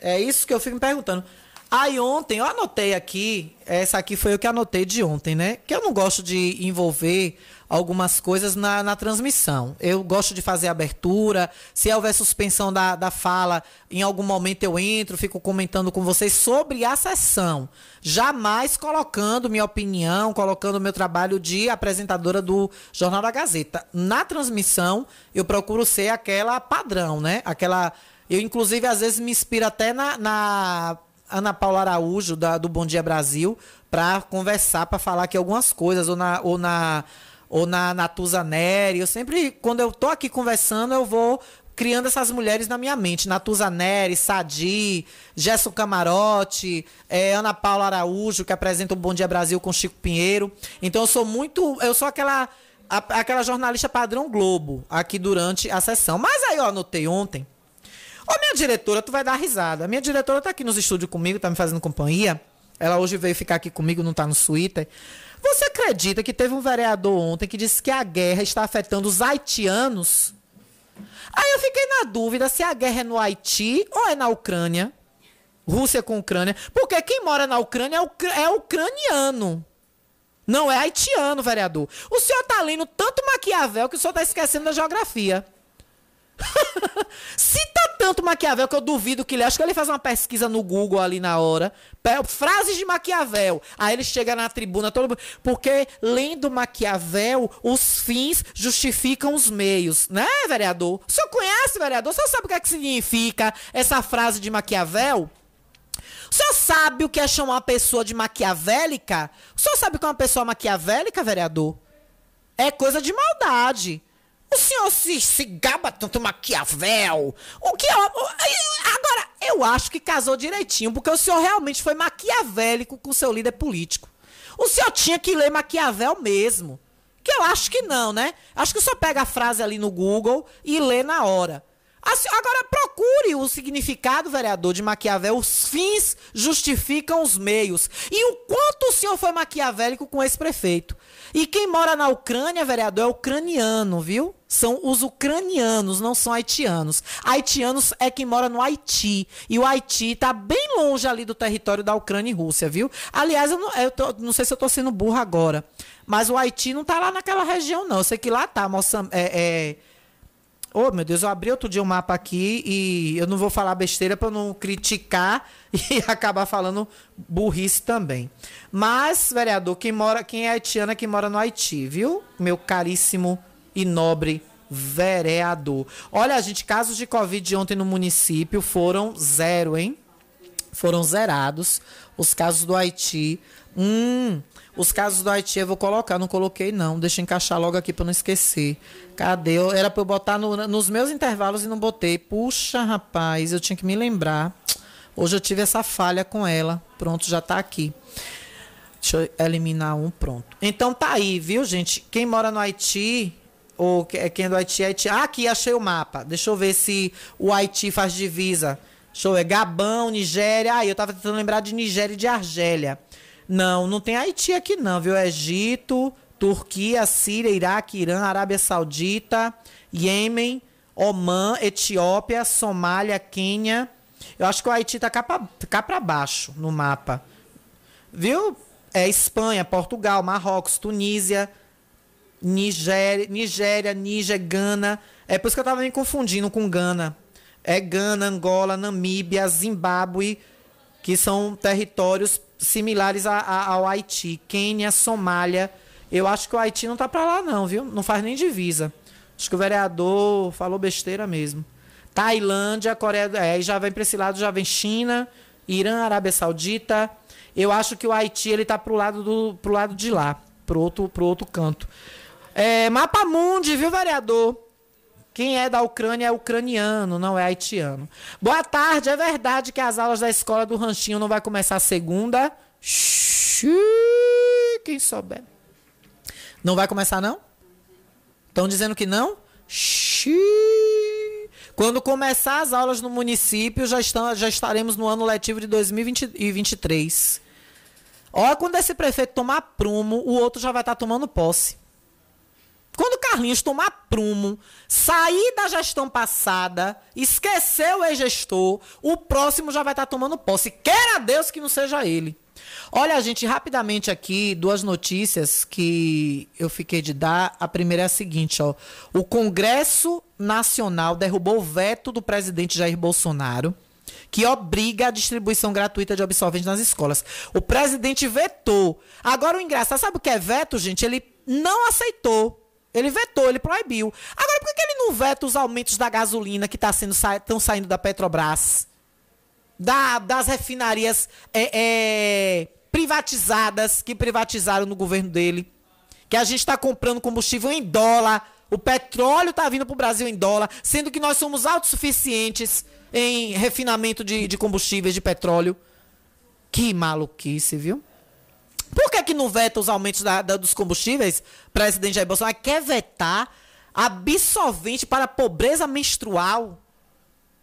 Speaker 2: É isso que eu fico me perguntando. Aí ontem, eu anotei aqui, essa aqui foi o que anotei de ontem, né? Que eu não gosto de envolver algumas coisas na, na transmissão. Eu gosto de fazer abertura. Se houver suspensão da, da fala, em algum momento eu entro, fico comentando com vocês sobre a sessão. Jamais colocando minha opinião, colocando meu trabalho de apresentadora do Jornal da Gazeta. Na transmissão, eu procuro ser aquela padrão, né? Aquela. Eu, inclusive, às vezes me inspiro até na, na Ana Paula Araújo, da, do Bom Dia Brasil, para conversar, para falar aqui algumas coisas, ou na, ou na, ou na Natuza Neri. Eu sempre, quando eu tô aqui conversando, eu vou criando essas mulheres na minha mente. Natuza Neri, Sadi, Gerson Camarote, eh, Ana Paula Araújo, que apresenta o Bom Dia Brasil com Chico Pinheiro. Então eu sou muito. Eu sou aquela. a- aquela jornalista padrão Globo aqui durante a sessão. Mas aí eu anotei ontem. Ô, minha diretora, tu vai dar risada. A minha diretora tá aqui nos estúdios comigo, tá me fazendo companhia. Ela hoje veio ficar aqui comigo, não tá no Twitter. Você acredita que teve um vereador ontem que disse que a guerra está afetando os haitianos? Aí eu fiquei na dúvida se a guerra é no Haiti ou é na Ucrânia. Rússia com Ucrânia. Porque quem mora na Ucrânia é, ucra- é ucraniano. Não é haitiano, vereador. O senhor tá lendo tanto Maquiavel que o senhor tá esquecendo da geografia. [LAUGHS] Cita tanto Maquiavel que eu duvido que ele. Acho que ele faz uma pesquisa no Google ali na hora. Frases de Maquiavel. Aí ele chega na tribuna todo. Porque lendo Maquiavel, os fins justificam os meios. Né, vereador? O senhor conhece, vereador? O senhor sabe o que, é que significa essa frase de Maquiavel? O senhor sabe o que é chamar uma pessoa de maquiavélica? O senhor sabe o que é uma pessoa maquiavélica, vereador? É coisa de maldade. O senhor se, se gaba tanto Maquiavel. O que. Agora, eu acho que casou direitinho, porque o senhor realmente foi maquiavélico com seu líder político. O senhor tinha que ler Maquiavel mesmo. Que eu acho que não, né? Acho que o senhor pega a frase ali no Google e lê na hora. Assim, Agora procure o significado, vereador, de Maquiavel. Os fins justificam os meios. E o quanto o senhor foi maquiavélico com esse prefeito. E quem mora na Ucrânia, vereador, é ucraniano, viu? São os ucranianos, não são haitianos. Haitianos é quem mora no Haiti. E o Haiti tá bem longe ali do território da Ucrânia e Rússia, viu? Aliás, eu não, eu tô- não sei se eu tô sendo burro agora. Mas o Haiti não tá lá naquela região, não. Eu sei que lá tá. Moçam, é, é, Oh, meu Deus, eu abri outro dia o mapa aqui e eu não vou falar besteira para não criticar [LAUGHS] e acabar falando burrice também. Mas, vereador, quem mora, quem é haitiano é quem mora no Haiti, viu? Meu caríssimo e nobre vereador. Olha, gente, casos de Covid ontem no município foram zero, hein? Foram zerados. Os casos do Haiti. Hum, os casos do Haiti eu vou colocar, não coloquei não. Deixa eu encaixar logo aqui para não esquecer. Cadê? Era para eu botar no- nos meus intervalos e não botei. Puxa, rapaz, eu tinha que me lembrar. Hoje eu tive essa falha com ela. Pronto, já tá aqui. Deixa eu eliminar um, pronto. Então tá aí, viu, gente? Quem mora no Haiti, ou que- é quem é do Haiti, é Haiti. Ah, aqui, achei o mapa. Deixa eu ver se o Haiti faz divisa. Eu ver. Gabão, Nigéria. Ah, eu tava tentando lembrar de Nigéria e de Argélia. Não, não tem Haiti aqui não, viu? Egito, Turquia, Síria, Iraque, Irã, Arábia Saudita, Iêmen, Omã, Etiópia, Somália, Quênia. Eu acho que o Haiti tá cá pra, cá pra baixo no mapa. Viu? É Espanha, Portugal, Marrocos, Tunísia, Nigéria, Nigéria, Níger, Gana. É por isso que eu tava me confundindo com Gana. É Gana, Angola, Namíbia, Zimbábue, que são territórios similares a- a- ao Haiti. Quênia, Somália. Eu acho que o Haiti não tá pra lá não, viu? Não faz nem divisa. Acho que o vereador falou besteira mesmo. Tailândia, Coreia. É, aí já vem pra esse lado, já vem China, Irã, Arábia Saudita, Eu acho que o Haiti ele tá pro lado do pro lado de lá, pro outro pro outro canto. É, Mapa Mundi, viu, vereador? Quem é da Ucrânia é ucraniano, não é haitiano. Boa tarde, é verdade que as aulas da escola do Ranchinho não vai começar segunda? Xiii, quem souber. Não vai começar não? Estão dizendo que não? Xiii. Quando começar as aulas no município, já, estão, já estaremos no ano letivo de 2023. Olha quando esse prefeito tomar prumo, o outro já vai estar tomando posse. Quando o Carlinhos tomar prumo, sair da gestão passada, esquecer o ex-gestor, o próximo já vai estar tomando posse. Queira Deus que não seja ele. Olha, gente, rapidamente aqui, duas notícias que eu fiquei de dar. A primeira é a seguinte, ó. O Congresso Nacional derrubou o veto do presidente Jair Bolsonaro que obriga a distribuição gratuita de absorvente nas escolas. O presidente vetou. Agora o engraçado, sabe o que é veto, gente? Ele não aceitou. Ele vetou, ele proibiu. Agora, por que ele não veta os aumentos da gasolina que tá sendo, estão saindo da Petrobras? Da, das refinarias é, é, privatizadas que privatizaram no governo dele. Que a gente está comprando combustível em dólar. O petróleo está vindo para o Brasil em dólar, sendo que nós somos autossuficientes em refinamento de, de combustíveis de petróleo. Que maluquice, viu? Por que, que não veta os aumentos da, da, dos combustíveis, presidente Jair Bolsonaro? Quer vetar absolvente para pobreza menstrual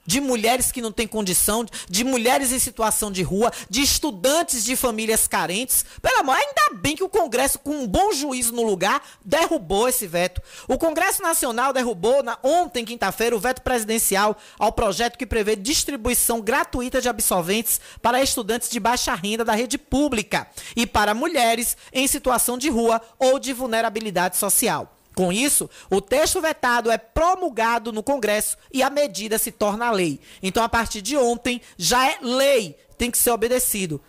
Speaker 2: de mulheres que não têm condição, de mulheres em situação de rua, de estudantes de famílias carentes. Pelo amor, ainda bem que o Congresso, com um bom juízo no lugar, derrubou esse veto. O Congresso Nacional derrubou na, ontem, quinta-feira, o veto presidencial ao projeto que prevê distribuição gratuita de absolventes para estudantes de baixa renda da rede pública e para mulheres em situação de rua ou de vulnerabilidade social. Com isso, o texto vetado é promulgado no Congresso e a medida se torna lei. Então, a partir de ontem, já é lei, tem que ser obedecido.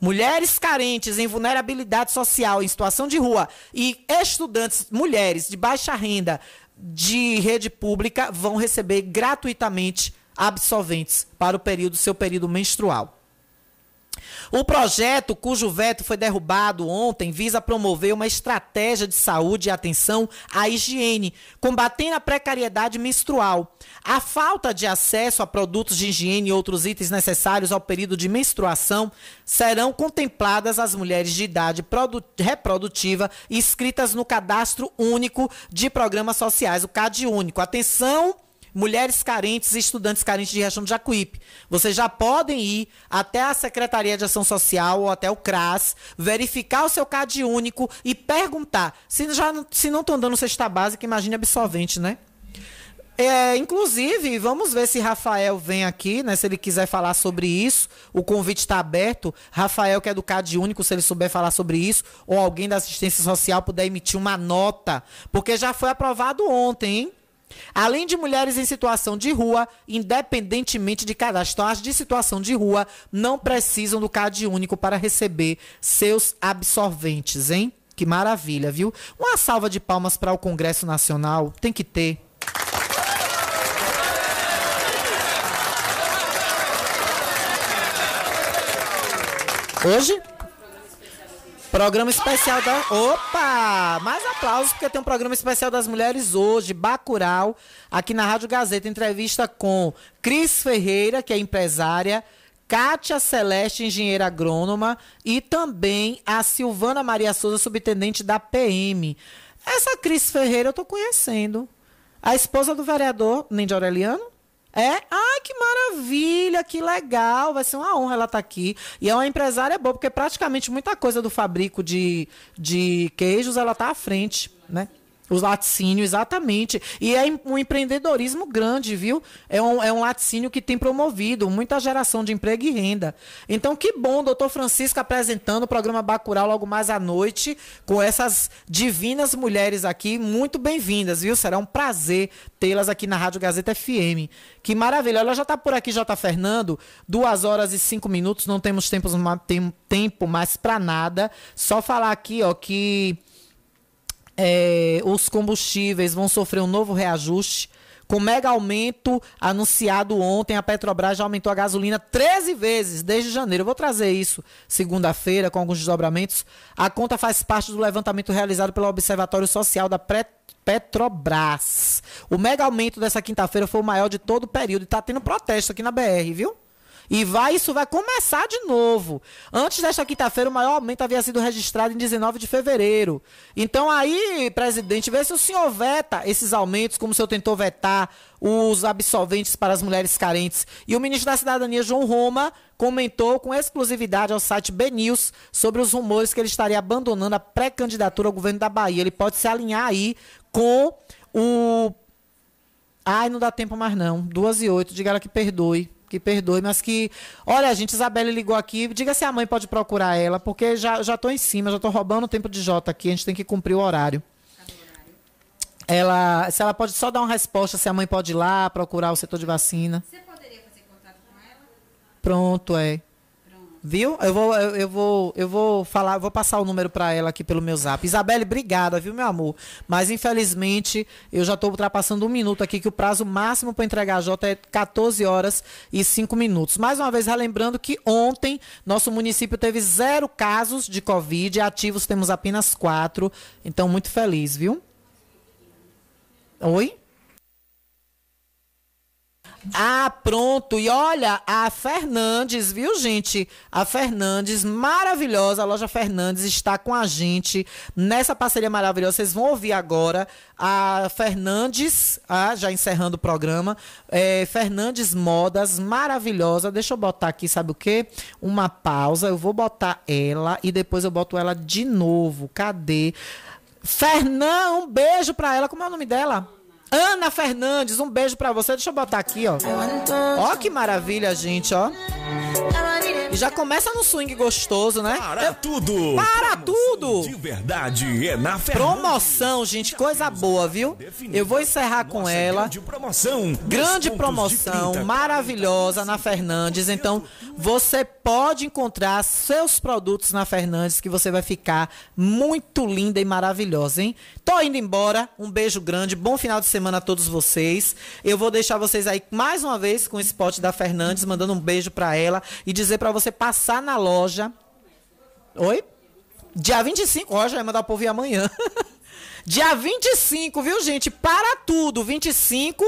Speaker 2: Mulheres carentes em vulnerabilidade social, em situação de rua e estudantes, mulheres de baixa renda de rede pública vão receber gratuitamente absolventes para o período seu período menstrual. O projeto, cujo veto foi derrubado ontem, visa promover uma estratégia de saúde e atenção à higiene, combatendo a precariedade menstrual. A falta de acesso a produtos de higiene e outros itens necessários ao período de menstruação serão contempladas as mulheres de idade reprodutiva inscritas no Cadastro Único de Programas Sociais, o CAD Único. Atenção! Mulheres carentes e estudantes carentes de região de Jacuípe. Vocês já podem ir até a Secretaria de Ação Social ou até o CRAS, verificar o seu CAD único e perguntar. Se, já, se não estão dando cesta básica, imagine absolvente, né? É, inclusive, vamos ver se Rafael vem aqui, né? Se ele quiser falar sobre isso. O convite está aberto. Rafael, que é do CAD Único, se ele souber falar sobre isso, ou alguém da assistência social puder emitir uma nota. Porque já foi aprovado ontem, hein? Além de mulheres em situação de rua, independentemente de cadastro, então, as de situação de rua não precisam do CAD único para receber seus absorventes, hein? Que maravilha, viu? Uma salva de palmas para o Congresso Nacional, tem que ter. Hoje Programa especial da. Opa! Mais aplausos, porque tem um programa especial das mulheres hoje, Bacural, aqui na Rádio Gazeta. Entrevista com Cris Ferreira, que é empresária, Kátia Celeste, engenheira agrônoma, e também a Silvana Maria Souza, subtenente da PM. Essa Cris Ferreira eu tô conhecendo. A esposa do vereador Nendi Aureliano? É? Ai, que maravilha, que legal. Vai ser uma honra ela estar tá aqui. E é uma empresária boa, porque praticamente muita coisa do fabrico de, de queijos ela está à frente, né? Os laticínios, exatamente. E é um empreendedorismo grande, viu? É um, é um laticínio que tem promovido muita geração de emprego e renda. Então, que bom, doutor Francisco apresentando o programa Bacural logo mais à noite, com essas divinas mulheres aqui. Muito bem-vindas, viu? Será um prazer tê-las aqui na Rádio Gazeta FM. Que maravilha. Ela já está por aqui, J. Fernando. Duas horas e cinco minutos, não temos tempo, tempo mais para nada. Só falar aqui, ó, que é, os combustíveis vão sofrer um novo reajuste. Com mega aumento anunciado ontem, a Petrobras já aumentou a gasolina 13 vezes desde janeiro. Eu vou trazer isso segunda-feira com alguns desdobramentos. A conta faz parte do levantamento realizado pelo Observatório Social da Petrobras. O mega aumento dessa quinta-feira foi o maior de todo o período e está tendo protesto aqui na BR, viu? E vai, isso vai começar de novo. Antes desta quinta-feira, o maior aumento havia sido registrado em 19 de fevereiro. Então aí, presidente, vê se o senhor veta esses aumentos, como o senhor tentou vetar os absolventes para as mulheres carentes. E o ministro da Cidadania, João Roma, comentou com exclusividade ao site BNews sobre os rumores que ele estaria abandonando a pré-candidatura ao governo da Bahia. Ele pode se alinhar aí com o Ai, não dá tempo mais não. Duas e oito. Diga ela que perdoe. Que perdoe, mas que. Olha, gente, Isabelle ligou aqui. Diga se a mãe pode procurar ela, porque já, já tô em cima, já tô roubando o tempo de Jota aqui. A gente tem que cumprir o horário. Ela. Se ela pode só dar uma resposta, se a mãe pode ir lá procurar o setor de vacina.
Speaker 19: Você poderia fazer contato com ela?
Speaker 2: Pronto, é. Viu? Eu vou, eu, eu vou, eu vou falar, vou passar o número para ela aqui pelo meu zap. Isabelle, obrigada, viu, meu amor? Mas infelizmente eu já estou ultrapassando um minuto aqui, que o prazo máximo para entregar a Jota é 14 horas e 5 minutos. Mais uma vez, relembrando que ontem nosso município teve zero casos de Covid, ativos temos apenas quatro. Então, muito feliz, viu? Oi? Ah, pronto. E olha, a Fernandes, viu, gente? A Fernandes, maravilhosa, a loja Fernandes está com a gente nessa parceria maravilhosa. Vocês vão ouvir agora a Fernandes, ah, já encerrando o programa, é, Fernandes Modas, maravilhosa. Deixa eu botar aqui, sabe o quê? Uma pausa. Eu vou botar ela e depois eu boto ela de novo. Cadê? Fernã, um beijo pra ela. Como é o nome dela? Ana Fernandes, um beijo pra você. Deixa eu botar aqui, ó. Ó que maravilha, gente, ó. E já começa no swing gostoso, né?
Speaker 3: Para tudo!
Speaker 2: Para tudo!
Speaker 3: De verdade, é na Fernandes.
Speaker 2: Promoção, gente, coisa boa, viu? Eu vou encerrar com ela.
Speaker 3: Grande promoção.
Speaker 2: Grande promoção,
Speaker 3: 30.
Speaker 2: maravilhosa na Fernandes. Então, você pode encontrar seus produtos na Fernandes que você vai ficar muito linda e maravilhosa, hein? Tô indo embora. Um beijo grande. Bom final de semana a todos vocês. Eu vou deixar vocês aí mais uma vez com o spot da Fernandes, mandando um beijo pra ela e dizer pra você passar na loja. Oi? Dia 25, ó, já vai mandar o povo ir amanhã. [LAUGHS] Dia 25, viu, gente? Para tudo. 25,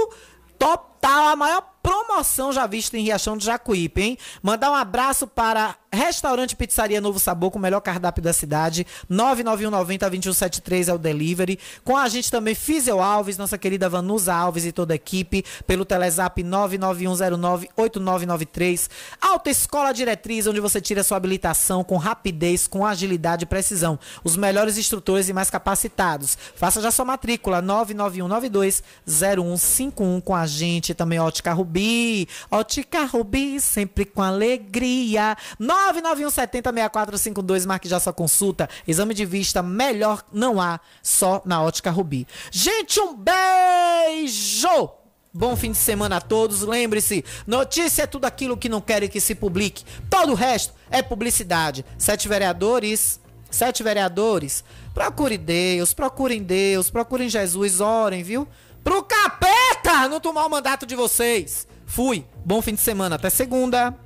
Speaker 2: total, a maior promoção já vista em Riachão do Jacuípe, hein? Mandar um abraço para Restaurante Pizzaria Novo Sabor, com o melhor cardápio da cidade. 99190-2173 é o delivery. Com a gente também Físio Alves, nossa querida Vanusa Alves e toda a equipe, pelo Telezap 99109-8993. Alta Escola Diretriz, onde você tira sua habilitação com rapidez, com agilidade e precisão. Os melhores instrutores e mais capacitados. Faça já sua matrícula 99192-0151 com a gente. Também Ótica Rubi. Ótica Rubi, sempre com alegria. 991706452, marque já sua consulta. Exame de vista melhor não há, só na Ótica Rubi. Gente, um beijo! Bom fim de semana a todos. Lembre-se, notícia é tudo aquilo que não querem que se publique. Todo o resto é publicidade. Sete vereadores, sete vereadores, procure Deus, procurem Deus, procurem Jesus, orem, viu? Pro capeta não tomar o mandato de vocês. Fui. Bom fim de semana. Até segunda.